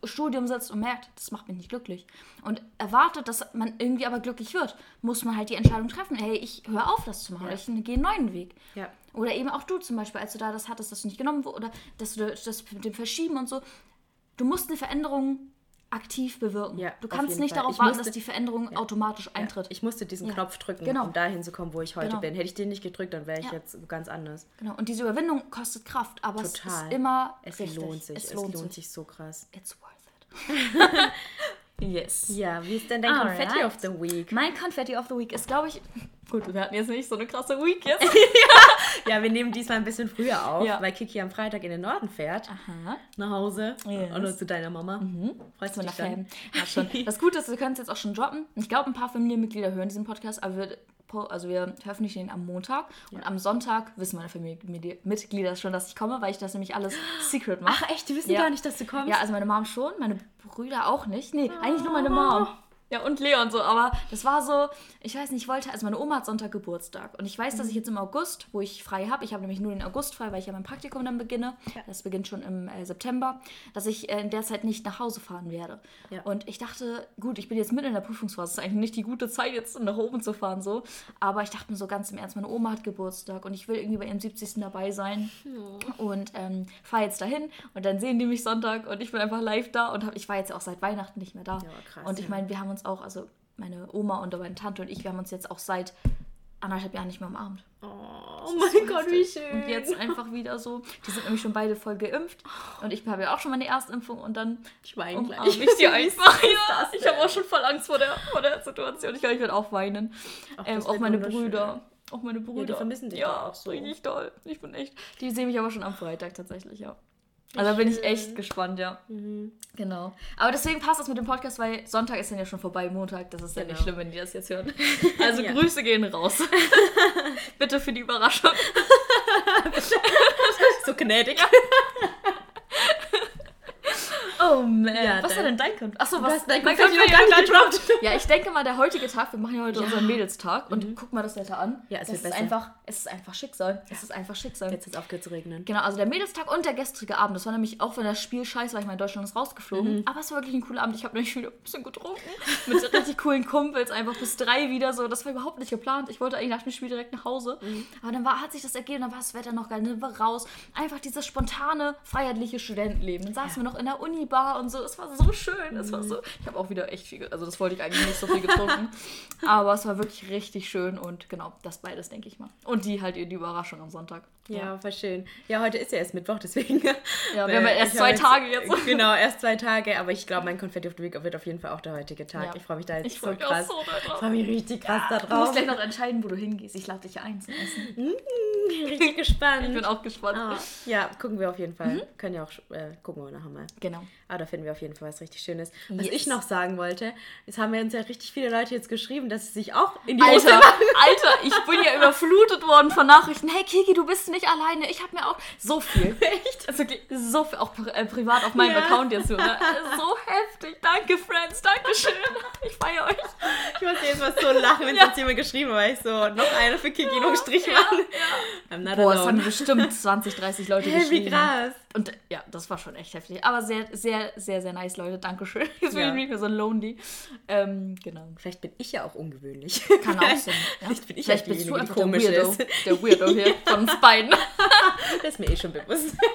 Studium sitzt und merkt, das macht mich nicht glücklich und erwartet, dass man irgendwie aber glücklich wird, muss man halt die Entscheidung treffen, hey, ich höre auf, das zu machen, Ja. ich gehe einen neuen Weg. Ja. Oder eben auch du zum Beispiel, als du da das hattest, dass du nicht genommen wurde, oder dass du das mit dem Verschieben und so. Du musst eine Veränderung aktiv bewirken. Ja, du kannst nicht Fall. darauf Ich warten, musste- dass die Veränderung automatisch eintritt. Ich musste diesen Ja. Knopf drücken, Genau. um dahin zu kommen, wo ich heute Genau. bin. Hätte ich den nicht gedrückt, dann wäre ich Ja. jetzt ganz anders. Genau. Und diese Überwindung kostet Kraft, aber es Total. ist immer Es richtig. lohnt sich. Es lohnt, sich. so krass. It's worth it. (laughs) yes. Ja, wie ist denn dein Alright. Confetti of the Week? Mein Confetti of the Week ist, glaube ich. Gut, wir hatten jetzt nicht so eine krasse Week jetzt. (laughs) Ja, wir nehmen diesmal ein bisschen früher auf, Ja. weil Kiki am Freitag in den Norden fährt. Aha. Nach Hause. Yes. Oder zu deiner Mama. Freust du dich dann? Ja, schon. Das Gute ist, wir können es jetzt auch schon droppen. Ich glaube, ein paar Familienmitglieder hören diesen Podcast, aber wir, also wir veröffentlichen ihn am Montag. Und am Sonntag wissen meine Familienmitglieder schon, dass ich komme, weil ich das nämlich alles secret mache. Ach echt, die wissen Ja. gar nicht, dass du kommst? Ja, also meine Mom schon, meine Brüder auch nicht. Nee, eigentlich nur meine Mom. Ja, und Leon so. Aber das war so, ich weiß nicht, ich wollte, also meine Oma hat Sonntag Geburtstag. Und ich weiß, dass ich jetzt im August, wo ich frei habe, ich habe nämlich nur den August frei, weil ich ja mein Praktikum dann beginne. Das beginnt schon im äh, September, dass ich äh, in der Zeit nicht nach Hause fahren werde. Ja. Und ich dachte, gut, ich bin jetzt mitten in der Prüfungsphase. Das ist eigentlich nicht die gute Zeit, jetzt nach oben zu fahren, so. Aber ich dachte mir so ganz im Ernst, meine Oma hat Geburtstag und ich will irgendwie bei ihrem 70. dabei sein. Und ähm, fahre jetzt dahin und dann sehen die mich Sonntag und ich bin einfach live da und hab, ich war jetzt auch seit Weihnachten nicht mehr da. Ja, krass, und ich ja. meine, wir haben uns auch, also meine Oma und meine Tante und ich, wir haben uns jetzt auch seit anderthalb Jahren nicht mehr umarmt. Oh mein Gott, wie schön. Und jetzt einfach wieder so. Die sind nämlich schon beide voll geimpft und ich habe ja auch schon meine Erstimpfung und dann Ich weine umarme gleich. ich die (laughs) einfach. Ja, ich habe auch schon voll Angst vor der, vor der Situation. Ich glaube, ich werde auch weinen. Ach, ähm, auch meine. Brüder. Auch meine Brüder. vermissen dich ja, auch so. richtig toll. Ich bin echt. Die sehen mich aber schon am Freitag tatsächlich, ja. Also da bin ich echt gespannt, ja. Genau. Aber deswegen passt das mit dem Podcast, weil Sonntag ist dann ja schon vorbei, Montag. Das ist ja nicht Genau. schlimm, wenn die das jetzt hören. (laughs) Also Ja. Grüße gehen raus. (laughs) Bitte für die Überraschung. (laughs) So gnädig. Man. Ja, was war denn dein Konfetti? Achso, was dein Konfetti Konfetti noch gar nicht ich gedroppt. Ja, ich denke mal, der heutige Tag, wir machen ja heute Ja. unseren Mädelstag und guck mal das Wetter an. Ja, es das wird ist besser. einfach, es ist einfach Schicksal. Es ist einfach Schicksal. Jetzt ist es aufgehört zu regnen. Genau, also der Mädelstag und der gestrige Abend. Das war nämlich auch, wenn das Spiel scheiße war, ich meine, Deutschland ist rausgeflogen. Aber es war wirklich ein cooler Abend. Ich habe nämlich wieder ein bisschen getrunken. Mit (laughs) richtig coolen Kumpels, einfach bis drei wieder so. Das war überhaupt nicht geplant. Ich wollte eigentlich nach dem Spiel direkt nach Hause. Aber dann war, hat sich das ergeben, dann war das Wetter noch geil. Dann war raus. Einfach dieses spontane, freiheitliche Studentenleben. Dann saßen wir noch in der Unibar und so. Es war so schön. Es war so. Ich habe auch wieder echt viel, also das wollte ich eigentlich nicht so viel getrunken. (laughs) Aber es war wirklich richtig schön und genau, das beides, denke ich mal. Und die halt die Überraschung am Sonntag. Ja, voll schön. Ja, heute ist ja erst Mittwoch, deswegen. Ja, wir haben ja erst zwei Tage jetzt. Genau, erst zwei Tage, aber ich glaube, mein Konfetti auf the Week wird auf jeden Fall auch der heutige Tag. Ja. Ich freue mich da jetzt Ich so freu mich auch krass. so ich drauf. freue mich richtig krass da Du musst drauf. gleich noch entscheiden, wo du hingehst. Ich lade dich ja ein zum Essen. richtig gespannt. Ich bin auch gespannt. Ah, ja, gucken wir auf jeden Fall. Können ja auch, äh, gucken wir nachher mal. Genau. Ah, da finden wir auf jeden Fall was richtig Schönes. Was Yes. ich noch sagen wollte, es haben wir uns ja richtig viele Leute jetzt geschrieben, dass sie sich auch in die Hose Alter, machen. Alter, ich bin ja überflutet worden von Nachrichten. Hey Kiki, du bist nicht alleine. Ich habe mir auch so viel. (laughs) Echt? Also so viel, auch pri- äh, privat auf meinem Ja. Account jetzt so. Ne? (laughs) So heftig. Danke, Friends. Dankeschön. (laughs) Ich feiere euch. Ich muss jetzt mal so lachen, wenn Ja. jetzt jemand geschrieben hat, weil ich so, noch einer für Kiki, noch einen Strich machen. I'm not Boah, es haben bestimmt 20, 30 Leute Hä, geschrieben. wie krass. Und ja, das war schon echt heftig. Aber sehr, sehr, sehr, sehr nice, Leute. Dankeschön. Jetzt bin Ja. ich nicht mehr so lonely. Ähm, genau. Vielleicht bin ich ja auch ungewöhnlich. Kann auch sein. Ja. Vielleicht bin ich Vielleicht ja bist du einfach der Weirdo. Der Weirdo hier von uns beiden. (laughs) Das ist mir eh schon bewusst. (laughs)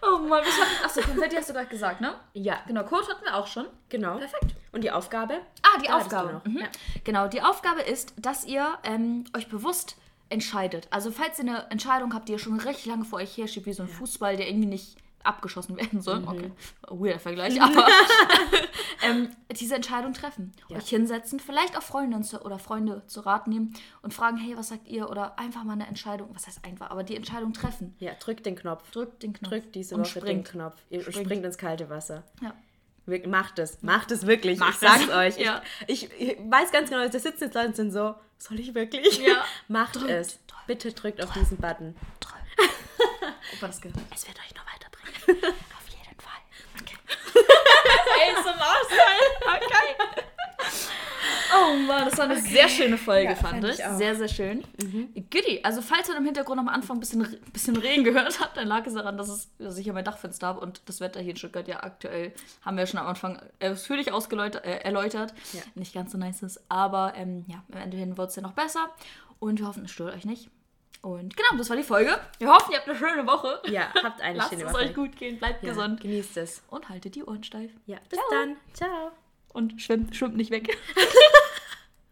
Oh Mann, was hat. Achso, Konfetti hast du gerade gesagt, ne? Ja, Genau, Code hatten wir auch schon. genau. Perfekt. Und die Aufgabe? Ah, die Da Aufgabe. noch. Mhm. Ja. Genau, die Aufgabe ist, dass ihr ähm, euch bewusst entscheidet. Also falls ihr eine Entscheidung habt, die ihr schon richtig lange vor euch herschiebt, wie so ein Fußball, der irgendwie nicht abgeschossen werden soll. Mhm. Okay, weirder Vergleich, aber (laughs) ähm, diese Entscheidung treffen. Ja. Euch hinsetzen, vielleicht auch Freundinnen oder Freunde zu Rat nehmen und fragen, hey, was sagt ihr? Oder einfach mal eine Entscheidung, was heißt einfach, aber die Entscheidung treffen. Ja, drückt den Knopf. Drückt den Knopf. Drückt diese und Woche springt. den Knopf. Ihr Springt. springt. ins kalte Wasser. Ja. Wir- Macht es. Macht es wirklich. Macht ich sag's es. euch. Ja. Ich, ich, weiß ganz genau, da sitzen jetzt Leute und sind so, soll ich wirklich? Ja. (laughs) Macht Drückt, es. drückt, Bitte drückt auf diesen Button. (laughs) Ob man das gehört? Es wird euch noch weiterbringen. Auf jeden Fall. Okay. Ey, zum Ausfall. Okay. Oh Mann, das war eine sehr schöne Folge, Ja, fand ich. ich auch. Sehr, sehr schön. Goodie. Also, falls ihr im Hintergrund am Anfang ein bisschen, Re- bisschen Regen gehört habt, dann lag es daran, dass, es, dass ich hier mein Dachfenster habe und das Wetter hier in Stuttgart ja aktuell, haben wir schon am Anfang ausführlich ausgeläutert, äh, erläutert. Ja. Nicht ganz so nice ist, aber ähm, ja, am Ende hin wird es ja noch besser und wir hoffen, es stört euch nicht. Und genau, das war die Folge. Wir hoffen, ihr habt eine schöne Woche. Ja, habt eine (laughs) Lasst schöne es Woche. euch gut gehen, bleibt Ja, gesund Genießt es. und haltet die Ohren steif. Ja, bis Ciao. dann. Ciao. Und schwimmt, schwimmt nicht weg. (laughs)